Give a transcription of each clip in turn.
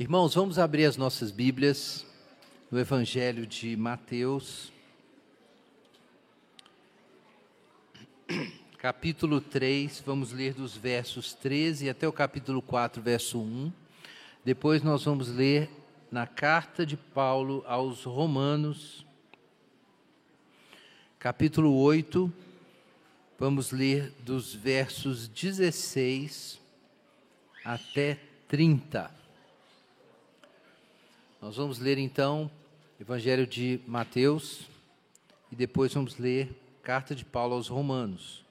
Irmãos, vamos abrir as nossas Bíblias no Evangelho de Mateus, capítulo 3, vamos ler dos versos 13 até o capítulo 4, verso 1. Depois nós vamos ler na carta de Paulo aos Romanos, capítulo 8, vamos ler dos versos 16 até 30. Nós vamos ler então Evangelho de Mateus e depois vamos ler Carta de Paulo aos Romanos.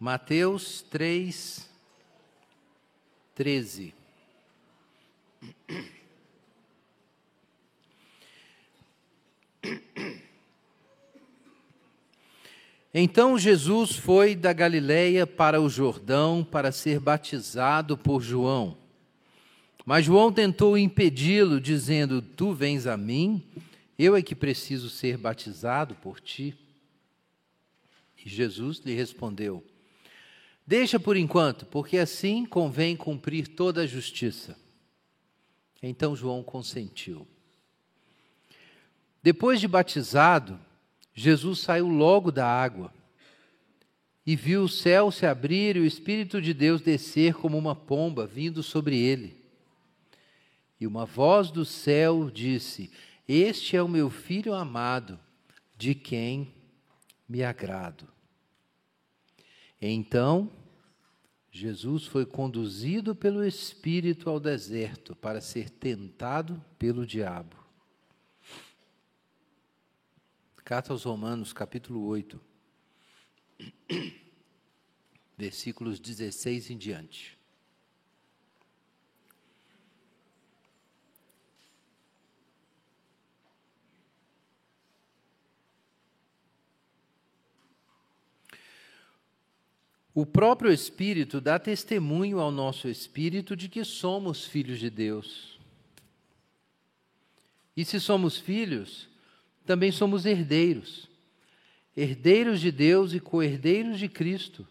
Mateus 3, 13. Então Jesus foi da Galiléia para o Jordão para ser batizado por João. Mas João tentou impedi-lo, dizendo: Tu vens a mim, eu é que preciso ser batizado por ti. E Jesus lhe respondeu: Deixa por enquanto, porque assim convém cumprir toda a justiça. Então João consentiu. Depois de batizado, Jesus saiu logo da água e viu o céu se abrir e o Espírito de Deus descer como uma pomba vindo sobre ele. E uma voz do céu disse: Este é o meu filho amado, de quem me agrado. Então, Jesus foi conduzido pelo Espírito ao deserto para ser tentado pelo diabo. Carta aos Romanos, capítulo 8, versículos 16 em diante. O próprio Espírito dá testemunho ao nosso espírito de que somos filhos de Deus. E se somos filhos, também somos herdeiros, herdeiros de Deus e co-herdeiros de Cristo,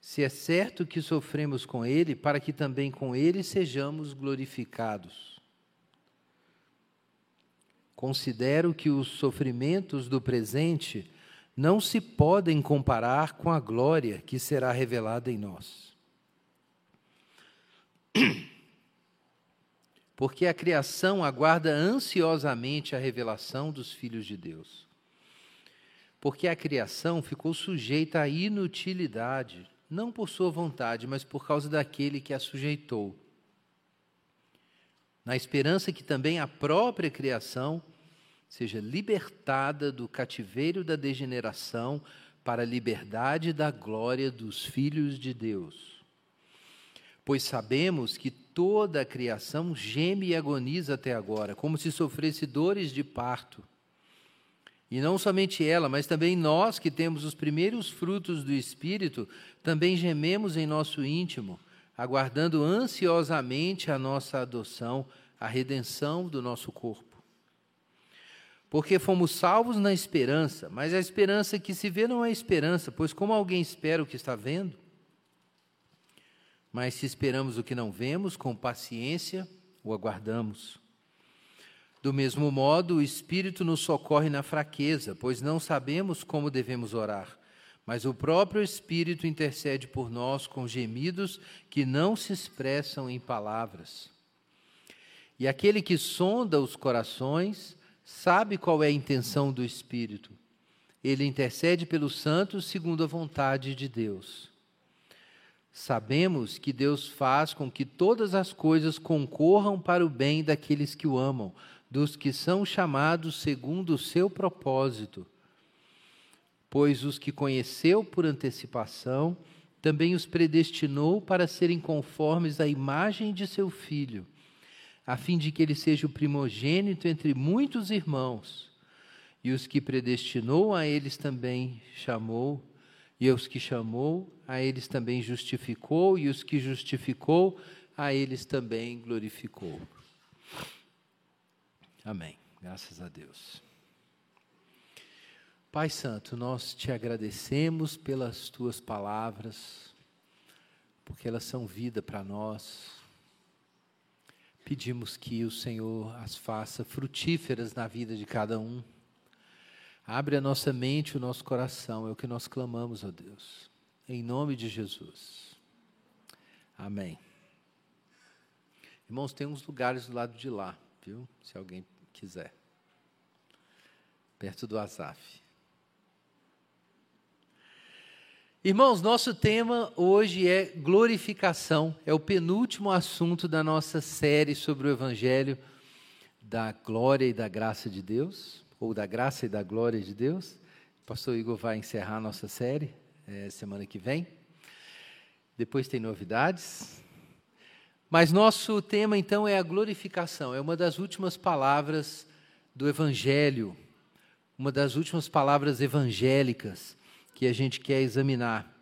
se é certo que sofremos com Ele, para que também com Ele sejamos glorificados. Considero que os sofrimentos do presente não se podem comparar com a glória que será revelada em nós. porque a criação aguarda ansiosamente a revelação dos filhos de Deus. Porque a criação ficou sujeita à inutilidade, não por sua vontade, mas por causa daquele que a sujeitou. Na esperança que também a própria criação seja libertada do cativeiro da degeneração para a liberdade da glória dos filhos de Deus. Pois sabemos que toda a criação geme e agoniza até agora, como se sofresse dores de parto. E não somente ela, mas também nós que temos os primeiros frutos do Espírito, também gememos em nosso íntimo, aguardando ansiosamente a nossa adoção, a redenção do nosso corpo. Porque fomos salvos na esperança, mas a esperança que se vê não é esperança, pois como alguém espera o que está vendo? Mas se esperamos o que não vemos, com paciência o aguardamos. Do mesmo modo, o Espírito nos socorre na fraqueza, pois não sabemos como devemos orar, mas o próprio Espírito intercede por nós com gemidos que não se expressam em palavras. E aquele que sonda os corações sabe qual é a intenção do Espírito. Ele intercede pelos santos segundo a vontade de Deus. Sabemos que Deus faz com que todas as coisas concorram para o bem daqueles que o amam, dos que são chamados segundo o seu propósito. Pois os que conheceu por antecipação, também os predestinou para serem conformes à imagem de seu filho, a fim de que ele seja o primogênito entre muitos irmãos. E os que predestinou a eles também chamou, e os que chamou, a eles também justificou, e os que justificou, a eles também glorificou. Amém. Graças a Deus. Pai Santo, nós te agradecemos pelas tuas palavras, porque elas são vida para nós. Pedimos que o Senhor as faça frutíferas na vida de cada um. Abre a nossa mente o nosso coração, é o que nós clamamos, ó Deus. Em nome de Jesus. Amém. Irmãos, tem uns lugares do lado de lá, viu? Se alguém quiser. Perto do Azaf. Irmãos, nosso tema hoje é glorificação. É o penúltimo assunto da nossa série sobre o Evangelho da glória e da graça de Deus, ou da graça e da glória de Deus. O pastor Igor vai encerrar a nossa série é, semana que vem. Depois tem novidades. Mas nosso tema então é a glorificação, é uma das últimas palavras do Evangelho, uma das últimas palavras evangélicas que a gente quer examinar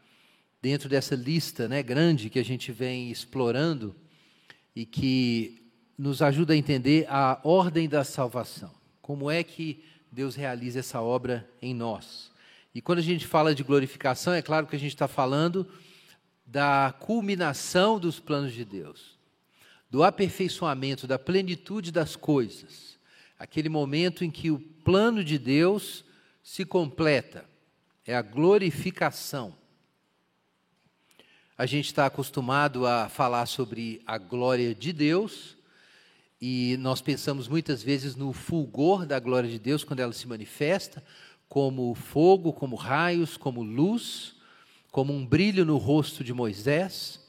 dentro dessa lista né, grande que a gente vem explorando e que nos ajuda a entender a ordem da salvação. Como é que Deus realiza essa obra em nós? E quando a gente fala de glorificação, é claro que a gente está falando da culminação dos planos de Deus, do aperfeiçoamento, da plenitude das coisas, aquele momento em que o plano de Deus se completa é a glorificação. A gente está acostumado a falar sobre a glória de Deus, e nós pensamos muitas vezes no fulgor da glória de Deus quando ela se manifesta, como fogo, como raios, como luz, como um brilho no rosto de Moisés.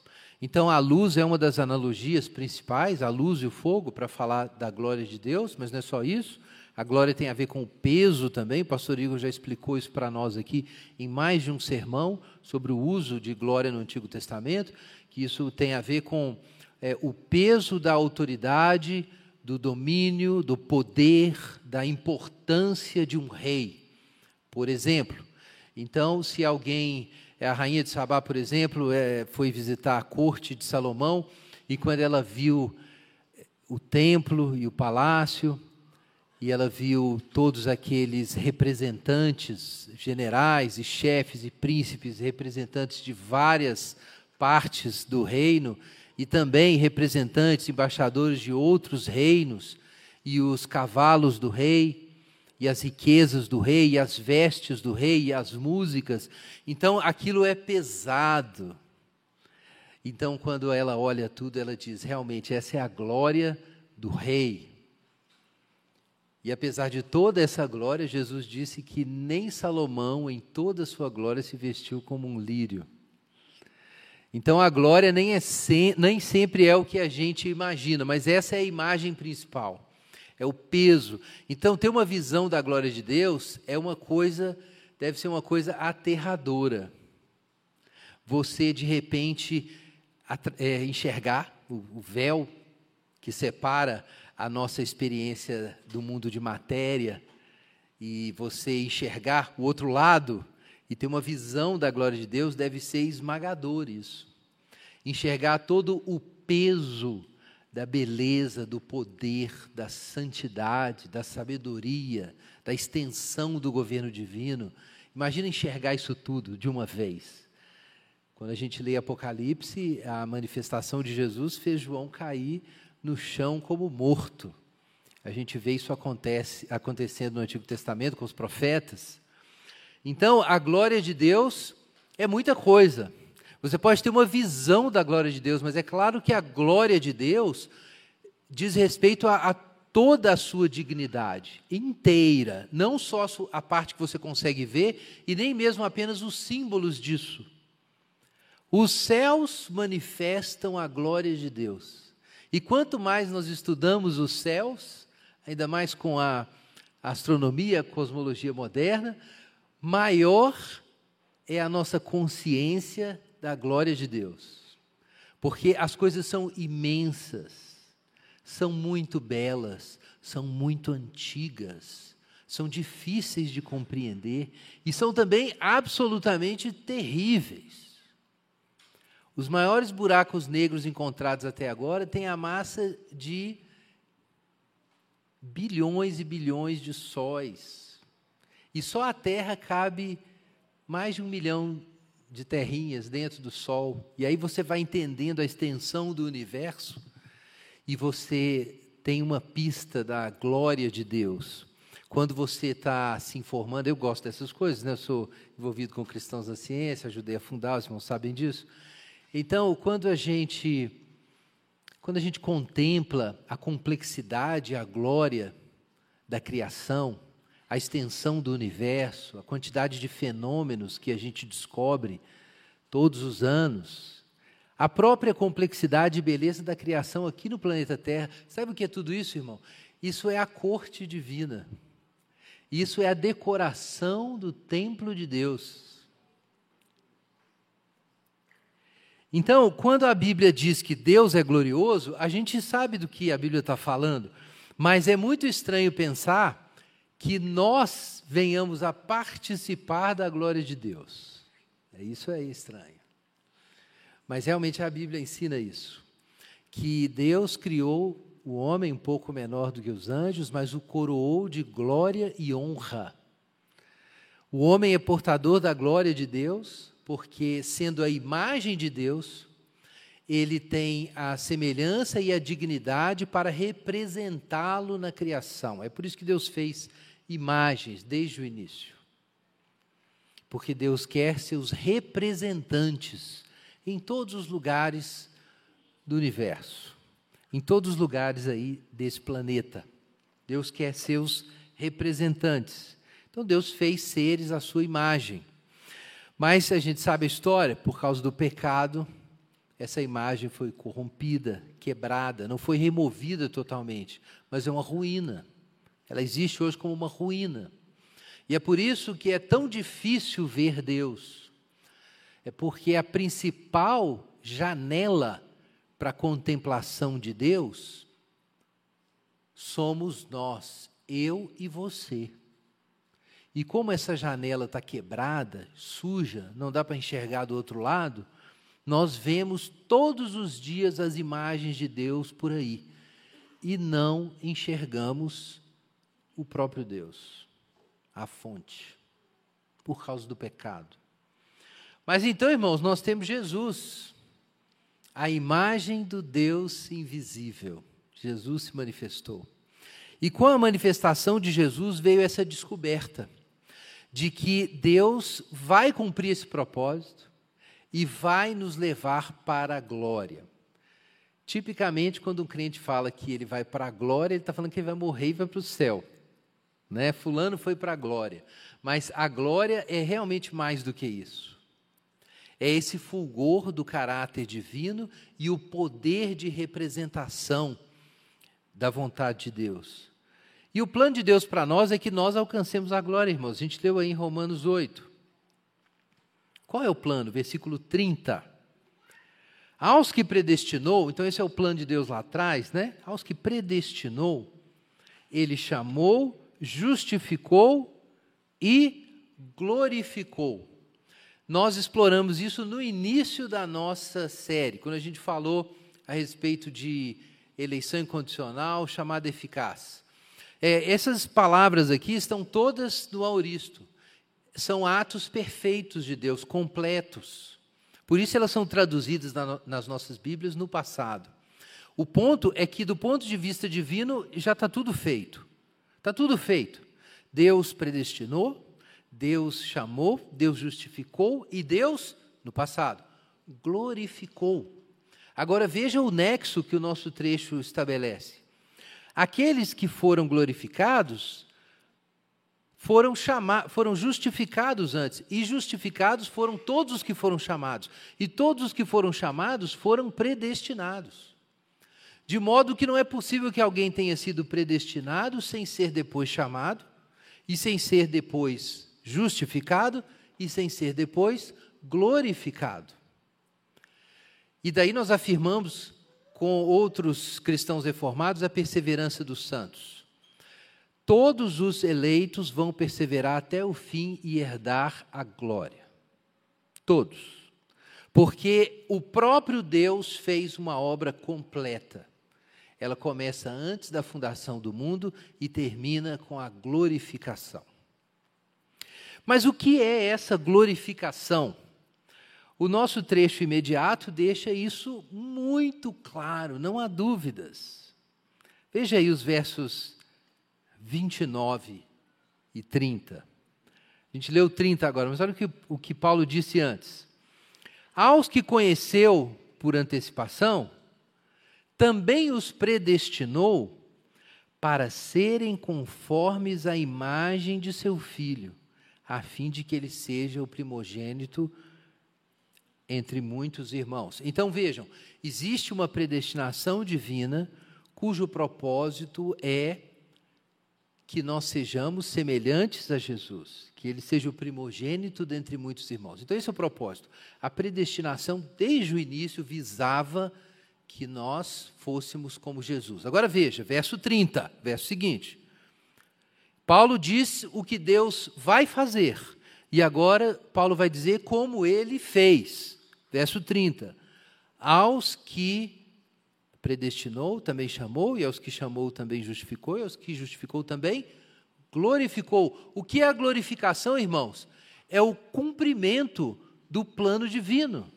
Então, a luz é uma das analogias principais, a luz e o fogo, para falar da glória de Deus, mas não é só isso. A glória tem a ver com o peso também. O pastor Igor já explicou isso para nós aqui em mais de um sermão sobre o uso de glória no Antigo Testamento, que isso tem a ver com é, o peso da autoridade, do domínio, do poder, da importância de um rei. Por exemplo, então, se alguém, a rainha de Sabá, por exemplo, é, foi visitar a corte de Salomão e quando ela viu o templo e o palácio, e ela viu todos aqueles representantes, generais e chefes e príncipes, representantes de várias partes do reino e também representantes, embaixadores de outros reinos, e os cavalos do rei, e as riquezas do rei, e as vestes do rei, e as músicas. Então aquilo é pesado. Então, quando ela olha tudo, ela diz: realmente, essa é a glória do rei. E apesar de toda essa glória, Jesus disse que nem Salomão, em toda a sua glória, se vestiu como um lírio. Então a glória nem, é se, nem sempre é o que a gente imagina, mas essa é a imagem principal, é o peso. Então ter uma visão da glória de Deus é uma coisa, deve ser uma coisa aterradora. Você de repente é, enxergar o, o véu que separa a nossa experiência do mundo de matéria e você enxergar o outro lado e ter uma visão da glória de Deus deve ser esmagador isso. Enxergar todo o peso da beleza, do poder, da santidade, da sabedoria, da extensão do governo divino. Imagina enxergar isso tudo de uma vez. Quando a gente lê Apocalipse, a manifestação de Jesus fez João cair no chão como morto. A gente vê isso acontece, acontecendo no Antigo Testamento com os profetas. Então, a glória de Deus é muita coisa. Você pode ter uma visão da glória de Deus, mas é claro que a glória de Deus diz respeito a, a toda a sua dignidade inteira, não só a parte que você consegue ver e nem mesmo apenas os símbolos disso. Os céus manifestam a glória de Deus. E quanto mais nós estudamos os céus, ainda mais com a astronomia, a cosmologia moderna, maior é a nossa consciência da glória de Deus. Porque as coisas são imensas, são muito belas, são muito antigas, são difíceis de compreender e são também absolutamente terríveis. Os maiores buracos negros encontrados até agora têm a massa de bilhões e bilhões de sóis. E só a Terra cabe mais de um milhão de terrinhas dentro do Sol. E aí você vai entendendo a extensão do universo e você tem uma pista da glória de Deus. Quando você está se informando, eu gosto dessas coisas, né? eu sou envolvido com cristãos na ciência, ajudei a fundar, os irmãos sabem disso. Então, quando a gente quando a gente contempla a complexidade, a glória da criação, a extensão do universo, a quantidade de fenômenos que a gente descobre todos os anos, a própria complexidade e beleza da criação aqui no planeta Terra. Sabe o que é tudo isso, irmão? Isso é a corte divina. Isso é a decoração do templo de Deus. Então, quando a Bíblia diz que Deus é glorioso, a gente sabe do que a Bíblia está falando, mas é muito estranho pensar que nós venhamos a participar da glória de Deus. É isso é estranho. Mas realmente a Bíblia ensina isso, que Deus criou o homem um pouco menor do que os anjos, mas o coroou de glória e honra. O homem é portador da glória de Deus, porque, sendo a imagem de Deus, ele tem a semelhança e a dignidade para representá-lo na criação. É por isso que Deus fez imagens desde o início. Porque Deus quer seus representantes em todos os lugares do universo, em todos os lugares aí desse planeta. Deus quer seus representantes. Então Deus fez seres à sua imagem. Mas a gente sabe a história, por causa do pecado, essa imagem foi corrompida, quebrada, não foi removida totalmente, mas é uma ruína. Ela existe hoje como uma ruína. E é por isso que é tão difícil ver Deus. É porque a principal janela para a contemplação de Deus somos nós, eu e você. E como essa janela está quebrada, suja, não dá para enxergar do outro lado, nós vemos todos os dias as imagens de Deus por aí e não enxergamos o próprio Deus, a fonte, por causa do pecado. Mas então, irmãos, nós temos Jesus, a imagem do Deus invisível. Jesus se manifestou. E com a manifestação de Jesus veio essa descoberta de que Deus vai cumprir esse propósito e vai nos levar para a glória. Tipicamente, quando um crente fala que ele vai para a glória, ele está falando que ele vai morrer e vai para o céu. Né? Fulano foi para a glória. Mas a glória é realmente mais do que isso. É esse fulgor do caráter divino e o poder de representação da vontade de Deus. E o plano de Deus para nós é que nós alcancemos a glória, irmãos. A gente leu aí em Romanos 8. Qual é o plano? Versículo 30. Aos que predestinou, então esse é o plano de Deus lá atrás, né? Aos que predestinou, ele chamou, justificou e glorificou. Nós exploramos isso no início da nossa série, quando a gente falou a respeito de eleição incondicional, chamada eficaz. É, essas palavras aqui estão todas no auristo. São atos perfeitos de Deus, completos. Por isso elas são traduzidas na, nas nossas Bíblias no passado. O ponto é que, do ponto de vista divino, já está tudo feito. Está tudo feito. Deus predestinou, Deus chamou, Deus justificou e Deus, no passado, glorificou. Agora veja o nexo que o nosso trecho estabelece. Aqueles que foram glorificados foram, chamados, foram justificados antes, e justificados foram todos os que foram chamados, e todos os que foram chamados foram predestinados. De modo que não é possível que alguém tenha sido predestinado sem ser depois chamado, e sem ser depois justificado, e sem ser depois glorificado. E daí nós afirmamos com outros cristãos reformados a perseverança dos santos. Todos os eleitos vão perseverar até o fim e herdar a glória. Todos. Porque o próprio Deus fez uma obra completa. Ela começa antes da fundação do mundo e termina com a glorificação. Mas o que é essa glorificação? O nosso trecho imediato deixa isso muito claro, não há dúvidas. Veja aí os versos 29 e 30. A gente leu 30 agora, mas olha o que, o que Paulo disse antes. Aos que conheceu por antecipação, também os predestinou para serem conformes à imagem de seu filho, a fim de que ele seja o primogênito entre muitos irmãos. Então vejam, existe uma predestinação divina cujo propósito é que nós sejamos semelhantes a Jesus, que ele seja o primogênito dentre muitos irmãos. Então esse é o propósito. A predestinação desde o início visava que nós fôssemos como Jesus. Agora veja, verso 30, verso seguinte. Paulo diz o que Deus vai fazer. E agora Paulo vai dizer como ele fez. Verso 30. Aos que predestinou, também chamou, e aos que chamou, também justificou, e aos que justificou, também glorificou. O que é a glorificação, irmãos? É o cumprimento do plano divino.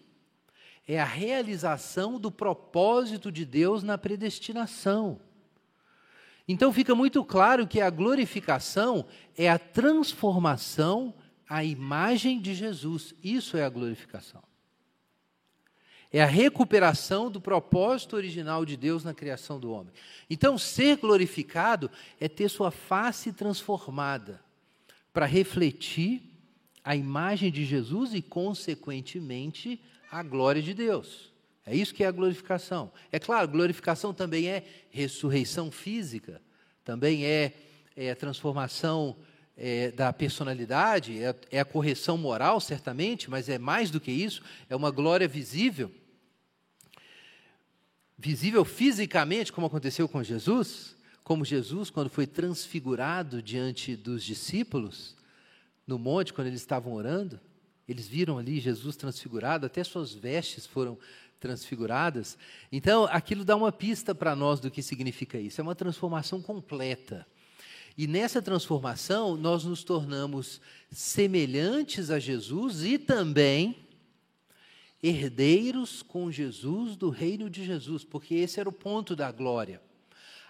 É a realização do propósito de Deus na predestinação. Então fica muito claro que a glorificação é a transformação à imagem de Jesus. Isso é a glorificação. É a recuperação do propósito original de Deus na criação do homem. Então, ser glorificado é ter sua face transformada para refletir a imagem de Jesus e, consequentemente, a glória de Deus. É isso que é a glorificação. É claro, glorificação também é ressurreição física, também é, é transformação é, da personalidade, é, é a correção moral, certamente, mas é mais do que isso, é uma glória visível visível fisicamente, como aconteceu com Jesus, como Jesus, quando foi transfigurado diante dos discípulos, no monte, quando eles estavam orando, eles viram ali Jesus transfigurado, até suas vestes foram transfiguradas. Então, aquilo dá uma pista para nós do que significa isso. É uma transformação completa. E nessa transformação, nós nos tornamos semelhantes a Jesus e também herdeiros com Jesus do reino de Jesus, porque esse era o ponto da glória.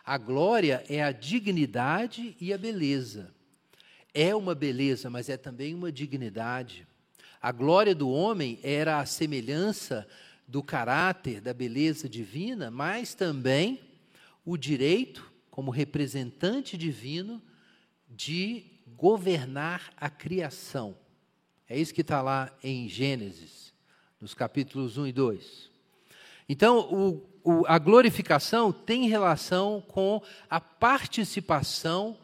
A glória é a dignidade e a beleza. É uma beleza, mas é também uma dignidade. A glória do homem era a semelhança do caráter, da beleza divina, mas também o direito, como representante divino, de governar a criação. É isso que está lá em Gênesis nos capítulos 1 e 2. Então, o, o, a glorificação tem relação com a participação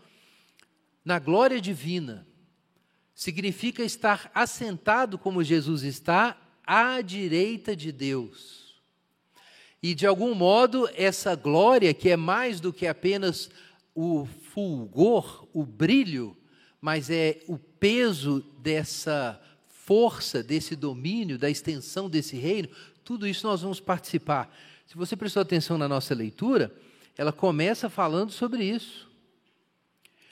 na glória divina. Significa estar assentado como Jesus está à direita de Deus. E, de algum modo, essa glória, que é mais do que apenas o fulgor, o brilho, mas é o peso dessa força desse domínio, da extensão desse reino, tudo isso nós vamos participar. Se você prestou atenção na nossa leitura, ela começa falando sobre isso.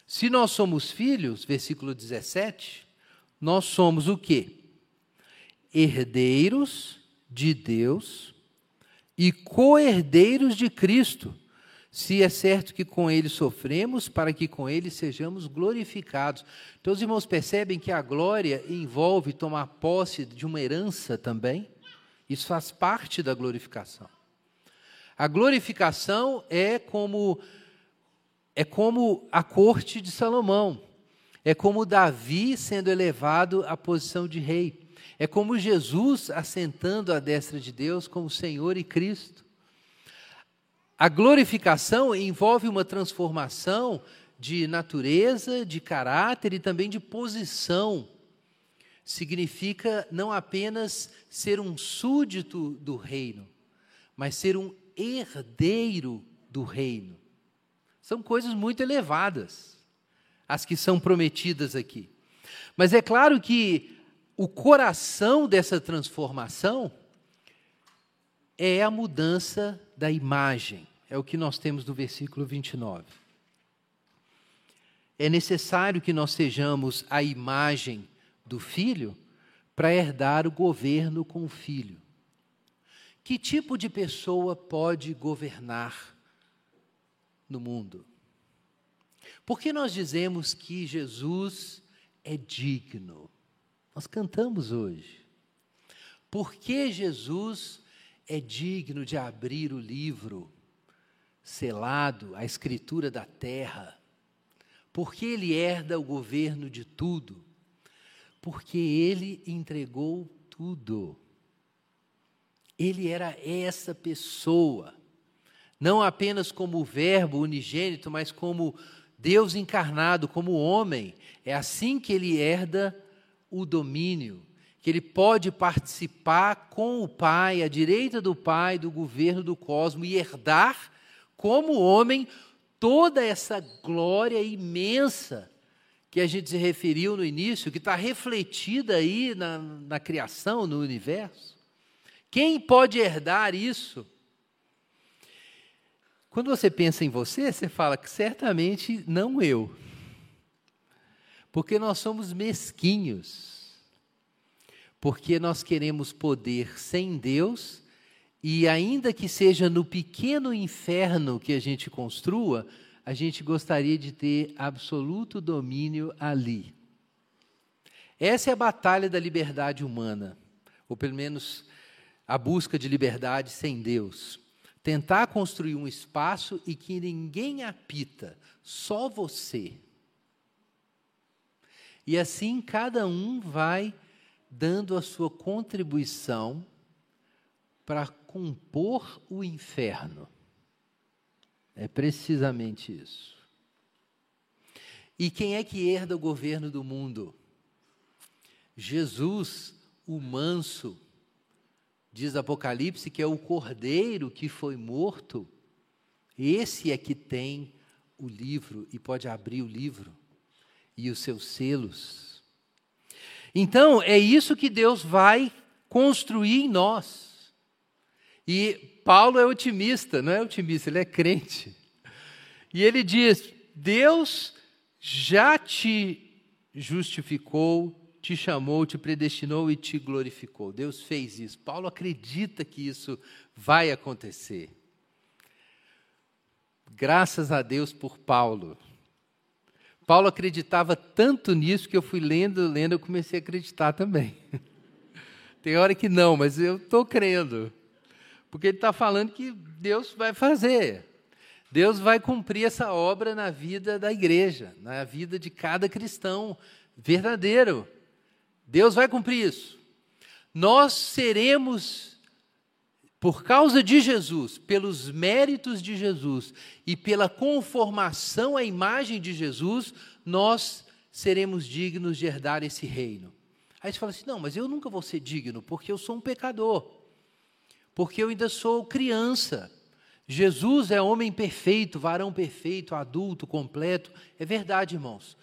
Se nós somos filhos, versículo 17, nós somos o quê? Herdeiros de Deus e co-herdeiros de Cristo se é certo que com ele sofremos, para que com ele sejamos glorificados. Então, os irmãos percebem que a glória envolve tomar posse de uma herança também. Isso faz parte da glorificação. A glorificação é como é como a corte de Salomão. É como Davi sendo elevado à posição de rei. É como Jesus assentando à destra de Deus como Senhor e Cristo. A glorificação envolve uma transformação de natureza, de caráter e também de posição. Significa não apenas ser um súdito do reino, mas ser um herdeiro do reino. São coisas muito elevadas, as que são prometidas aqui. Mas é claro que o coração dessa transformação é a mudança da imagem. É o que nós temos no versículo 29. É necessário que nós sejamos a imagem do filho para herdar o governo com o filho. Que tipo de pessoa pode governar no mundo? Por que nós dizemos que Jesus é digno? Nós cantamos hoje. Por que Jesus é digno de abrir o livro selado, a escritura da terra? Porque ele herda o governo de tudo? Porque ele entregou tudo. Ele era essa pessoa, não apenas como o Verbo unigênito, mas como Deus encarnado, como homem. É assim que ele herda o domínio, que ele pode participar com o Pai, à direita do Pai, do governo do cosmos e herdar, como homem, toda essa glória imensa que a gente se referiu no início, que está refletida aí na, na criação, no universo. Quem pode herdar isso? Quando você pensa em você, você fala que certamente não eu. Porque nós somos mesquinhos. Porque nós queremos poder sem Deus e, ainda que seja no pequeno inferno que a gente construa, a gente gostaria de ter absoluto domínio ali. Essa é a batalha da liberdade humana, ou pelo menos a busca de liberdade sem Deus. Tentar construir um espaço e que ninguém apita, só você. E assim cada um vai dando a sua contribuição para compor o inferno. É precisamente isso. E quem é que herda o governo do mundo? Jesus, o manso, diz Apocalipse que é o cordeiro que foi morto, esse é que tem o livro e pode abrir o livro e os seus selos. Então, é isso que Deus vai construir em nós. E Paulo é otimista, não é otimista, ele é crente. E ele diz: Deus já te justificou te chamou, te predestinou e te glorificou. Deus fez isso. Paulo acredita que isso vai acontecer. Graças a Deus por Paulo. Paulo acreditava tanto nisso que eu fui lendo, lendo, eu comecei a acreditar também. Tem hora que não, mas eu estou crendo. Porque ele está falando que Deus vai fazer. Deus vai cumprir essa obra na vida da igreja, na vida de cada cristão verdadeiro. Deus vai cumprir isso. Nós seremos, por causa de Jesus, pelos méritos de Jesus e pela conformação à imagem de Jesus, nós seremos dignos de herdar esse reino. Aí você fala assim: não, mas eu nunca vou ser digno, porque eu sou um pecador, porque eu ainda sou criança. Jesus é homem perfeito, varão perfeito, adulto, completo. É verdade, irmãos.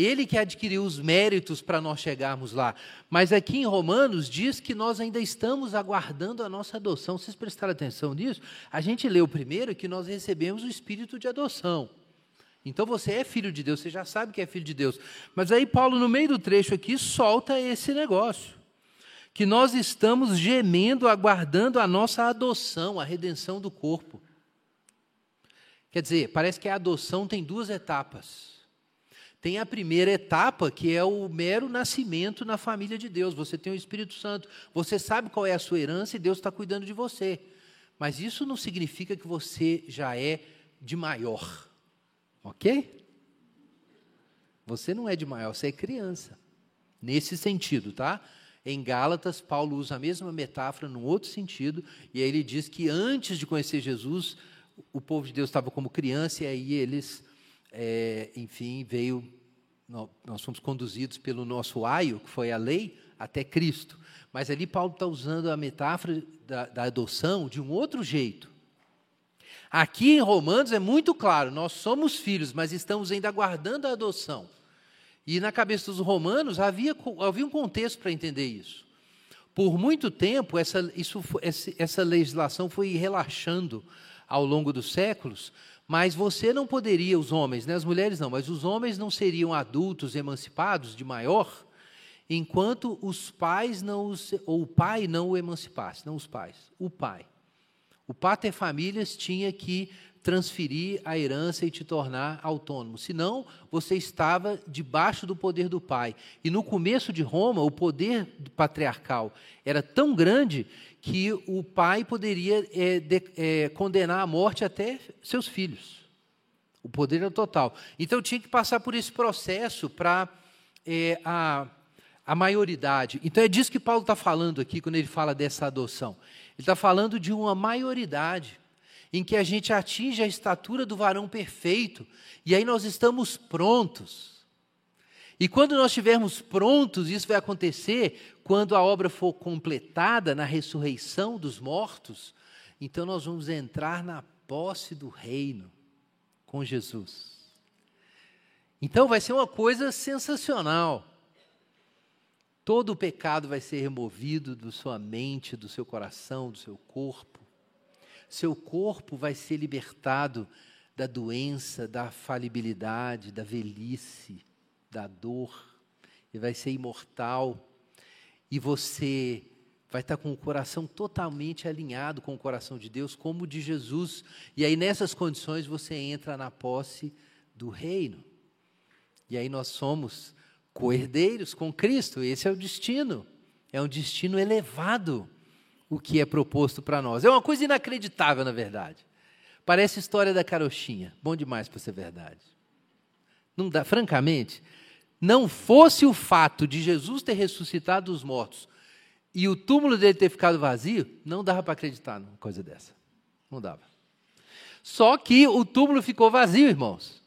Ele que adquiriu os méritos para nós chegarmos lá. Mas aqui em Romanos diz que nós ainda estamos aguardando a nossa adoção. Vocês prestaram atenção nisso? A gente leu primeiro que nós recebemos o espírito de adoção. Então você é filho de Deus, você já sabe que é filho de Deus. Mas aí Paulo, no meio do trecho aqui, solta esse negócio. Que nós estamos gemendo, aguardando a nossa adoção, a redenção do corpo. Quer dizer, parece que a adoção tem duas etapas. Tem a primeira etapa, que é o mero nascimento na família de Deus. Você tem o Espírito Santo, você sabe qual é a sua herança e Deus está cuidando de você. Mas isso não significa que você já é de maior, ok? Você não é de maior, você é criança. Nesse sentido, tá? Em Gálatas, Paulo usa a mesma metáfora num outro sentido, e aí ele diz que antes de conhecer Jesus, o povo de Deus estava como criança, e aí eles é, enfim, veio, nós fomos conduzidos pelo nosso aio, que foi a lei, até Cristo. Mas ali Paulo está usando a metáfora da, da adoção de um outro jeito. Aqui em Romanos é muito claro, nós somos filhos, mas estamos ainda aguardando a adoção. E na cabeça dos romanos havia, havia um contexto para entender isso. Por muito tempo, essa, isso, essa legislação foi relaxando ao longo dos séculos, mas você não poderia, os homens, né, as mulheres não, mas os homens não seriam adultos emancipados de maior enquanto os pais não os, ou o pai não o emancipasse, não os pais, o pai. O pater famílias tinha que transferir a herança e te tornar autônomo. Senão, você estava debaixo do poder do pai. E no começo de Roma, o poder patriarcal era tão grande que o pai poderia é, de, é, condenar à morte até seus filhos. O poder era total. Então, tinha que passar por esse processo para é, a, a maioridade. Então, é disso que Paulo está falando aqui, quando ele fala dessa adoção. Ele está falando de uma maioridade em que a gente atinge a estatura do varão perfeito, e aí nós estamos prontos. E quando nós estivermos prontos, isso vai acontecer quando a obra for completada na ressurreição dos mortos, então nós vamos entrar na posse do reino com Jesus. Então vai ser uma coisa sensacional. Todo o pecado vai ser removido da sua mente, do seu coração, do seu corpo seu corpo vai ser libertado da doença, da falibilidade, da velhice, da dor, e vai ser imortal. E você vai estar com o coração totalmente alinhado com o coração de Deus, como o de Jesus. E aí, nessas condições, você entra na posse do reino. E aí nós somos coerdeiros com Cristo, esse é o destino. É um destino elevado o que é proposto para nós. É uma coisa inacreditável, na verdade. Parece história da carochinha. Bom demais para ser verdade. Não dá, francamente, não fosse o fato de Jesus ter ressuscitado os mortos e o túmulo dele ter ficado vazio, não dava para acreditar numa coisa dessa. Não dava. Só que o túmulo ficou vazio, irmãos.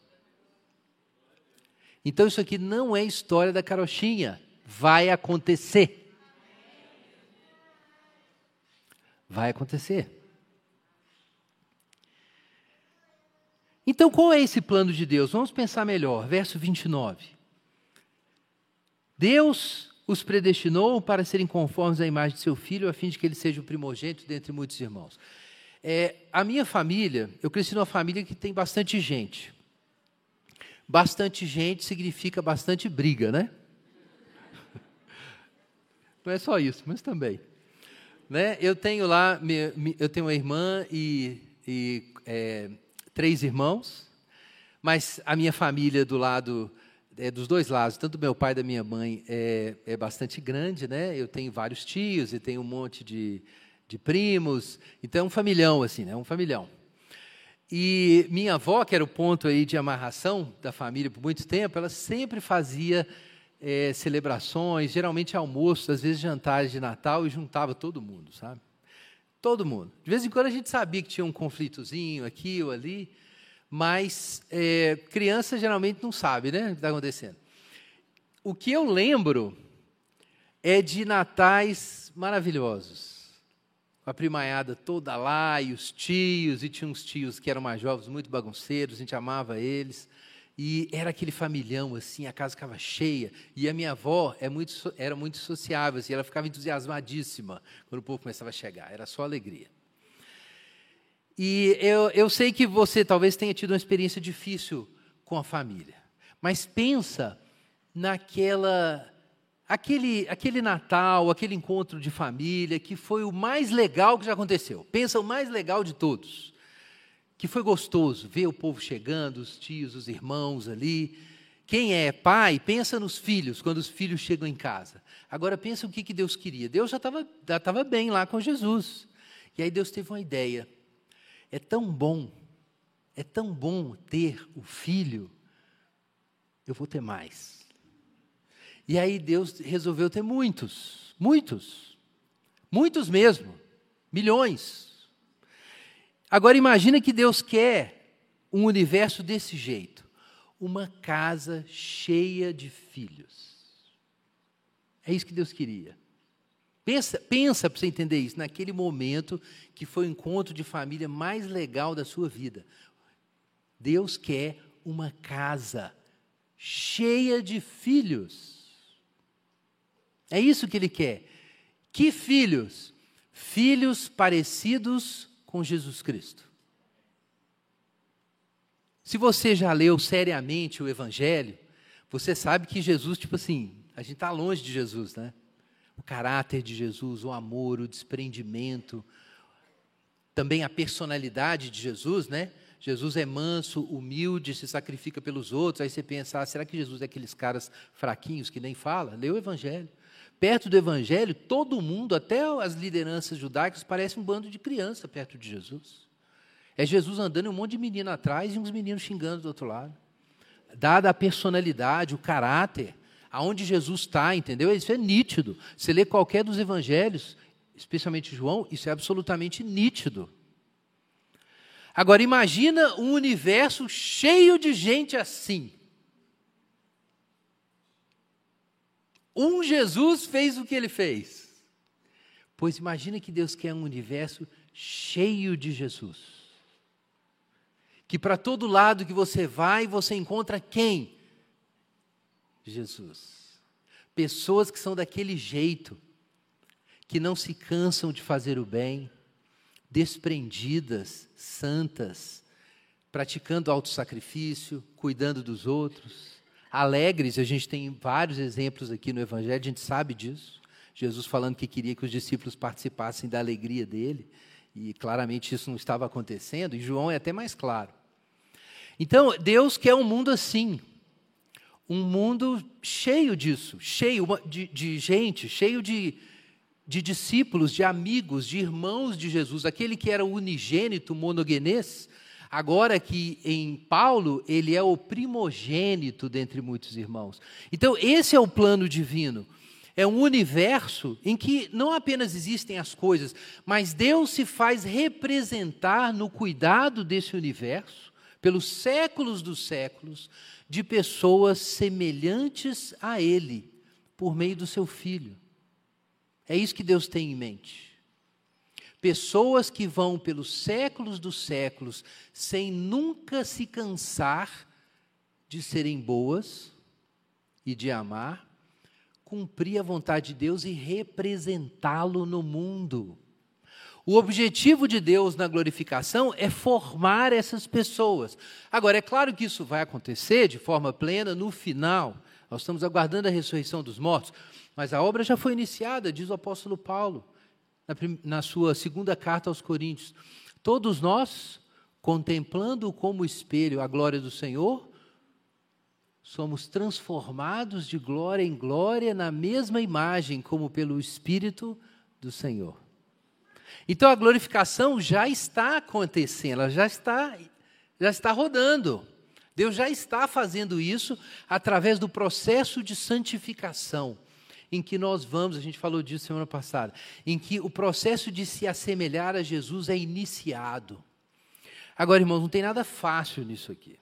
Então isso aqui não é história da carochinha. Vai acontecer. vai acontecer. Então, qual é esse plano de Deus? Vamos pensar melhor. Verso 29. Deus os predestinou para serem conformes à imagem de seu filho, a fim de que ele seja o primogênito dentre muitos irmãos. É, a minha família, eu cresci numa família que tem bastante gente. Bastante gente significa bastante briga, né? Não é só isso, mas também. Né? Eu tenho lá, eu tenho uma irmã e, e é, três irmãos, mas a minha família do lado, é, dos dois lados, tanto do meu pai da minha mãe, é, é bastante grande, né? Eu tenho vários tios e tenho um monte de, de primos, então é um familhão, assim, né? Um familhão. E minha avó, que era o ponto aí de amarração da família por muito tempo, ela sempre fazia é, celebrações, geralmente almoços, às vezes jantares de Natal, e juntava todo mundo, sabe? Todo mundo. De vez em quando a gente sabia que tinha um conflitozinho aqui ou ali, mas é, criança geralmente não sabe, né, o que está acontecendo. O que eu lembro é de natais maravilhosos. A primaiada toda lá, e os tios, e tinha uns tios que eram mais jovens, muito bagunceiros, a gente amava eles. E era aquele familhão, assim, a casa ficava cheia. E a minha avó é muito, era muito sociável, assim, ela ficava entusiasmadíssima quando o povo começava a chegar, era só alegria. E eu, eu sei que você talvez tenha tido uma experiência difícil com a família, mas pensa naquela aquele, aquele Natal, aquele encontro de família que foi o mais legal que já aconteceu. Pensa o mais legal de todos que foi gostoso ver o povo chegando, os tios, os irmãos ali. Quem é pai, pensa nos filhos, quando os filhos chegam em casa. Agora pensa o que, que Deus queria. Deus já estava já bem lá com Jesus. E aí Deus teve uma ideia. É tão bom, é tão bom ter o filho, eu vou ter mais. E aí Deus resolveu ter muitos, muitos, muitos mesmo, milhões. Agora imagina que Deus quer um universo desse jeito, uma casa cheia de filhos. É isso que Deus queria. Pensa, pensa para você entender isso, naquele momento que foi o encontro de família mais legal da sua vida. Deus quer uma casa cheia de filhos. É isso que Ele quer. Que filhos? Filhos parecidos com Jesus Cristo. Se você já leu seriamente o Evangelho, você sabe que Jesus, tipo assim, A gente está longe de Jesus, né? O caráter de Jesus, o amor, o desprendimento, também a personalidade de Jesus, né? Jesus é manso, humilde, se sacrifica pelos outros. Aí você pensa, ah, será que Jesus é aqueles caras fraquinhos que nem fala? Lê o Evangelho. Perto do Evangelho, todo mundo, até as lideranças judaicas, parece um bando de criança perto de Jesus. É Jesus andando e um monte de menino atrás e uns meninos xingando do outro lado. Dada a personalidade, o caráter, aonde Jesus está, entendeu? Isso é nítido. Você lê qualquer dos evangelhos, especialmente João, isso é absolutamente nítido. Agora imagina um universo cheio de gente assim. Um Jesus fez o que ele fez. Pois imagina que Deus quer um universo cheio de Jesus. Que para todo lado que você vai, você encontra quem? Jesus. Pessoas que são daquele jeito, que não se cansam de fazer o bem, desprendidas, santas, praticando autossacrifício, cuidando dos outros, alegres, a gente tem vários exemplos aqui no Evangelho, a gente sabe disso. Jesus falando que queria que os discípulos participassem da alegria dele, e claramente isso não estava acontecendo, e João é até mais claro. Então, Deus quer um mundo assim, um mundo cheio disso, cheio de, de gente, cheio de, de discípulos, de amigos, de irmãos de Jesus, aquele que era unigênito monogenês, agora que em Paulo ele é o primogênito dentre muitos irmãos. Então, esse é o plano divino. É um universo em que não apenas existem as coisas, mas Deus se faz representar no cuidado desse universo, pelos séculos dos séculos, de pessoas semelhantes a Ele, por meio do seu Filho. É isso que Deus tem em mente. Pessoas que vão pelos séculos dos séculos sem nunca se cansar de serem boas e de amar, cumprir a vontade de Deus e representá-lo no mundo. O objetivo de Deus na glorificação é formar essas pessoas. Agora, é claro que isso vai acontecer de forma plena no final. Nós estamos aguardando a ressurreição dos mortos, mas a obra já foi iniciada, diz o apóstolo Paulo, na, na sua segunda carta aos Coríntios. Todos nós, contemplando como espelho a glória do Senhor, somos transformados de glória em glória na mesma imagem, como pelo Espírito do Senhor. Então a glorificação já está acontecendo, ela já está, já está rodando. Deus já está fazendo isso através do processo de santificação, em que nós vamos, a gente falou disso semana passada, em que o processo de se assemelhar a Jesus é iniciado. Agora, irmãos, não tem nada fácil nisso aqui.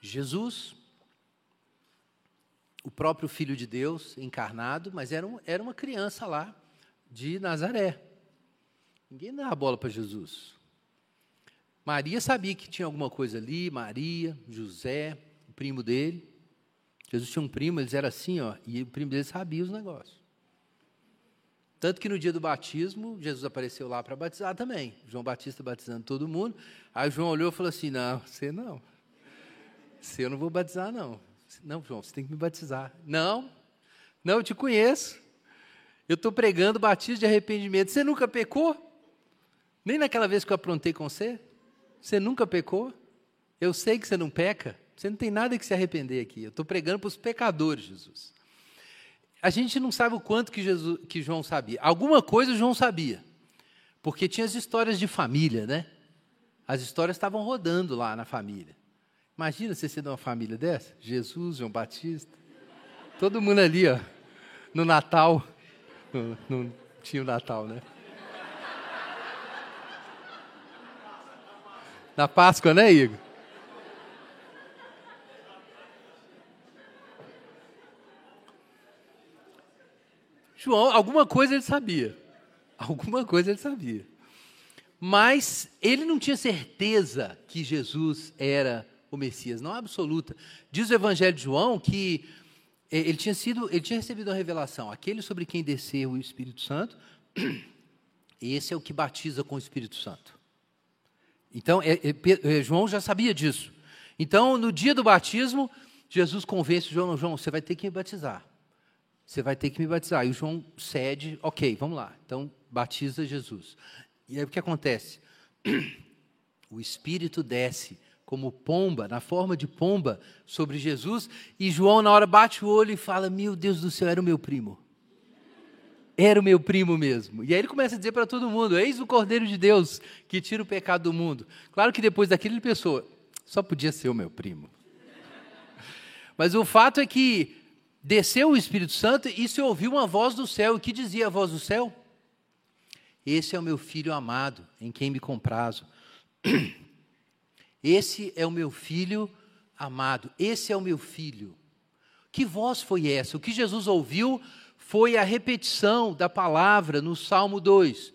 Jesus o próprio Filho de Deus encarnado, mas era, um, era uma criança lá de Nazaré. Ninguém dava bola para Jesus. Maria sabia que tinha alguma coisa ali, Maria, José, o primo dele. Jesus tinha um primo, eles eram assim, ó, e o primo dele sabia os negócios. Tanto que no dia do batismo, Jesus apareceu lá para batizar também. João Batista batizando todo mundo. Aí João olhou e falou assim: Não, você não. Você eu não vou batizar, não. Não, João, você tem que me batizar. Não, não, eu te conheço. Eu estou pregando batismo de arrependimento. Você nunca pecou? Nem naquela vez que eu aprontei com você? Você nunca pecou? Eu sei que você não peca. Você não tem nada que se arrepender aqui. Eu estou pregando para os pecadores, Jesus. A gente não sabe o quanto que, Jesus, que João sabia. Alguma coisa João sabia. Porque tinha as histórias de família, né? As histórias estavam rodando lá na família. Imagina você ser de uma família dessa? Jesus, João Batista. Todo mundo ali, ó. No Natal. Não, não tinha o Natal, né? Na Páscoa, né, Igor? João, alguma coisa ele sabia. Alguma coisa ele sabia. Mas ele não tinha certeza que Jesus era o Messias, não absoluta. Diz o Evangelho de João que eh, ele tinha sido, ele tinha recebido uma revelação, aquele sobre quem desceu o Espírito Santo, esse é o que batiza com o Espírito Santo. Então, é, é, João já sabia disso. Então, no dia do batismo, Jesus convence João: João, você vai ter que me batizar. Você vai ter que me batizar. E o João cede, ok, vamos lá. Então, batiza Jesus. E aí o que acontece? O Espírito desce como pomba, na forma de pomba, sobre Jesus, e João, na hora, bate o olho e fala: Meu Deus do céu, era o meu primo. Era o meu primo mesmo. E aí ele começa a dizer para todo mundo: Eis o Cordeiro de Deus que tira o pecado do mundo. Claro que depois daquilo ele pensou: Só podia ser o meu primo. Mas o fato é que desceu o Espírito Santo e se ouviu uma voz do céu. O que dizia a voz do céu? Esse é o meu filho amado, em quem me comprazo. Esse é o meu filho amado, esse é o meu filho. Que voz foi essa? O que Jesus ouviu foi a repetição da palavra no Salmo 2.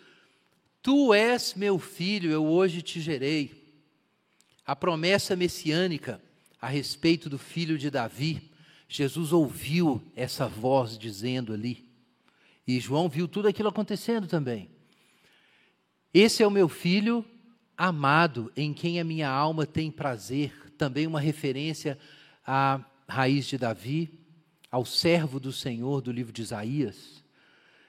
Tu és meu filho, eu hoje te gerei. A promessa messiânica a respeito do filho de Davi, Jesus ouviu essa voz dizendo ali. E João viu tudo aquilo acontecendo também. Esse é o meu filho amado, em quem a minha alma tem prazer. Também uma referência à raiz de Davi, ao servo do Senhor do livro de Isaías.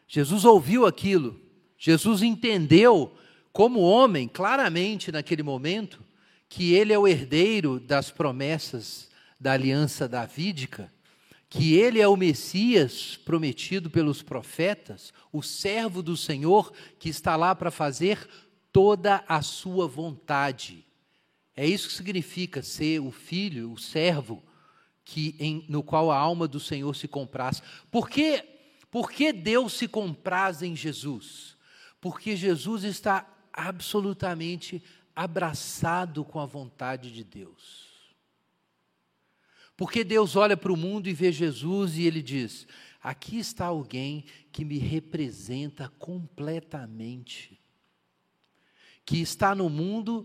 Jesus ouviu aquilo, Jesus entendeu, como homem, claramente naquele momento, que ele é o herdeiro das promessas da aliança davídica, que ele é o Messias prometido pelos profetas, o servo do Senhor que está lá para fazer toda a sua vontade. É isso que significa ser o filho, o servo, que em, no qual a alma do Senhor se compraz. Por que, por que Deus se compraz em Jesus? Porque Jesus está absolutamente abraçado com a vontade de Deus. Porque Deus olha para o mundo e vê Jesus e ele diz: aqui está alguém que me representa completamente, que está no mundo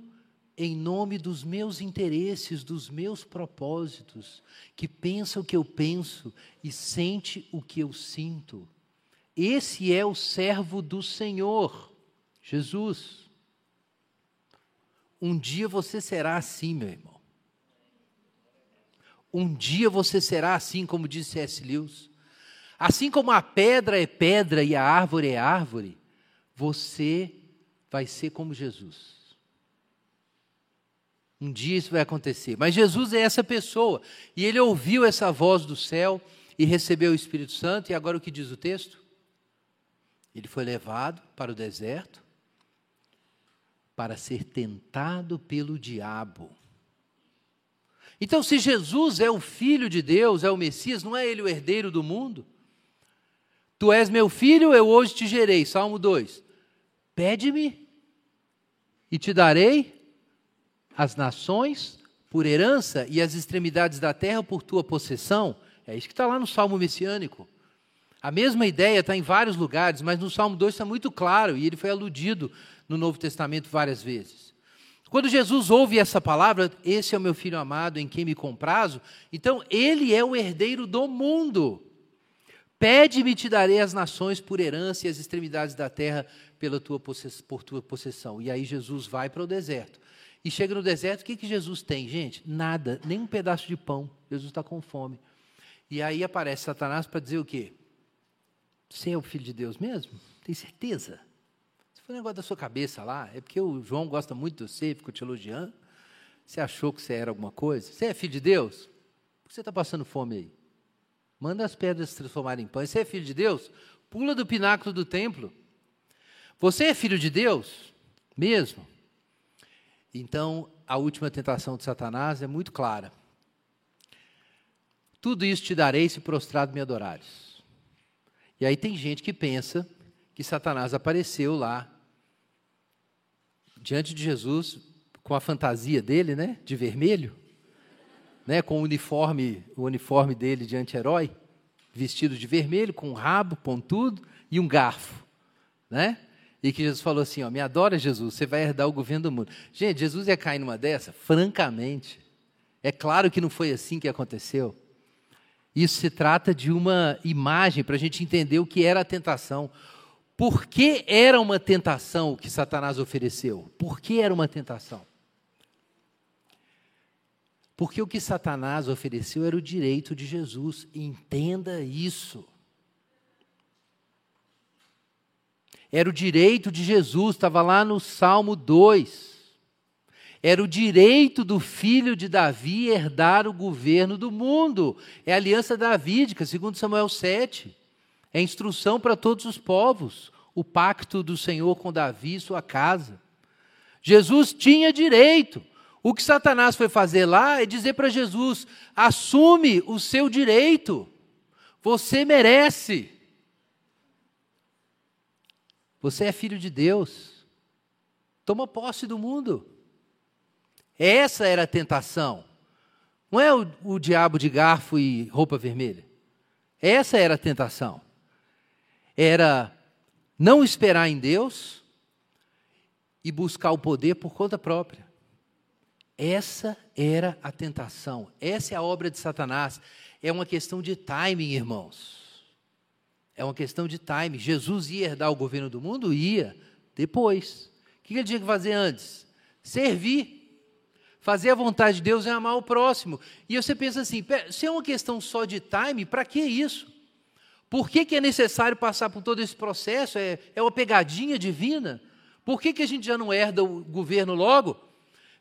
em nome dos meus interesses, dos meus propósitos, que pensa o que eu penso e sente o que eu sinto. Esse é o servo do Senhor, Jesus. Um dia você será assim, meu irmão. Um dia você será assim, como disse C.S. Lewis. Assim como a pedra é pedra e a árvore é árvore, você vai ser como Jesus. Um dia isso vai acontecer. Mas Jesus é essa pessoa. E ele ouviu essa voz do céu e recebeu o Espírito Santo. E agora o que diz o texto? Ele foi levado para o deserto para ser tentado pelo diabo. Então, se Jesus é o Filho de Deus, é o Messias, não é ele o herdeiro do mundo? Tu és meu filho, eu hoje te gerei. Salmo 2. Pede-me e te darei as nações por herança e as extremidades da terra por tua possessão. É isso que está lá no Salmo messiânico. A mesma ideia está em vários lugares, mas no Salmo 2 está muito claro e ele foi aludido no Novo Testamento várias vezes. Quando Jesus ouve essa palavra, esse é o meu filho amado em quem me comprazo, então ele é o herdeiro do mundo. Pede-me te darei as nações por herança e as extremidades da terra pela tua por tua possessão. E aí Jesus vai para o deserto. E chega no deserto, o que, que Jesus tem, gente? Nada, nem um pedaço de pão. Jesus está com fome. E aí aparece Satanás para dizer o quê? Você é o filho de Deus mesmo? Tem certeza? foi um negócio da sua cabeça lá. É porque o João gosta muito de você, ficou te elogiando. Você achou que você era alguma coisa? Você é filho de Deus? Por que você está passando fome aí? Manda as pedras se transformarem em pão. Você é filho de Deus? Pula do pináculo do templo. Você é filho de Deus? Mesmo? Então, a última tentação de Satanás é muito clara. Tudo isso te darei se prostrado me adorares. E aí tem gente que pensa que Satanás apareceu lá diante de Jesus com a fantasia dele, né, de vermelho, né, com o uniforme, o uniforme dele de anti-herói, vestido de vermelho, com um rabo pontudo e um garfo, né? E que Jesus falou assim, ó, me adora Jesus, você vai herdar o governo do mundo. Gente, Jesus ia cair numa dessa? Francamente. É claro que não foi assim que aconteceu. Isso se trata de uma imagem para a gente entender o que era a tentação. Por que era uma tentação o que Satanás ofereceu? Por que era uma tentação? Porque o que Satanás ofereceu era o direito de Jesus. Entenda isso. Era o direito de Jesus, estava lá no Salmo 2. Era o direito do filho de Davi herdar o governo do mundo. É a aliança davídica, segundo Samuel 7. É instrução para todos os povos, o pacto do Senhor com Davi e sua casa. Jesus tinha direito. O que Satanás foi fazer lá é dizer para Jesus: assume o seu direito, você merece. Você é filho de Deus, toma posse do mundo. Essa era a tentação. Não é o, o diabo de garfo e roupa vermelha. Essa era a tentação. Era não esperar em Deus e buscar o poder por conta própria. Essa era a tentação, essa é a obra de Satanás. É uma questão de timing, irmãos. É uma questão de timing. Jesus ia herdar o governo do mundo? Ia. Depois. O que ele tinha que fazer antes? Servir. Fazer a vontade de Deus é amar o próximo. E você pensa assim: se é uma questão só de time, para que isso? Por que, que é necessário passar por todo esse processo? É, é uma pegadinha divina? Por que, que a gente já não herda o governo logo?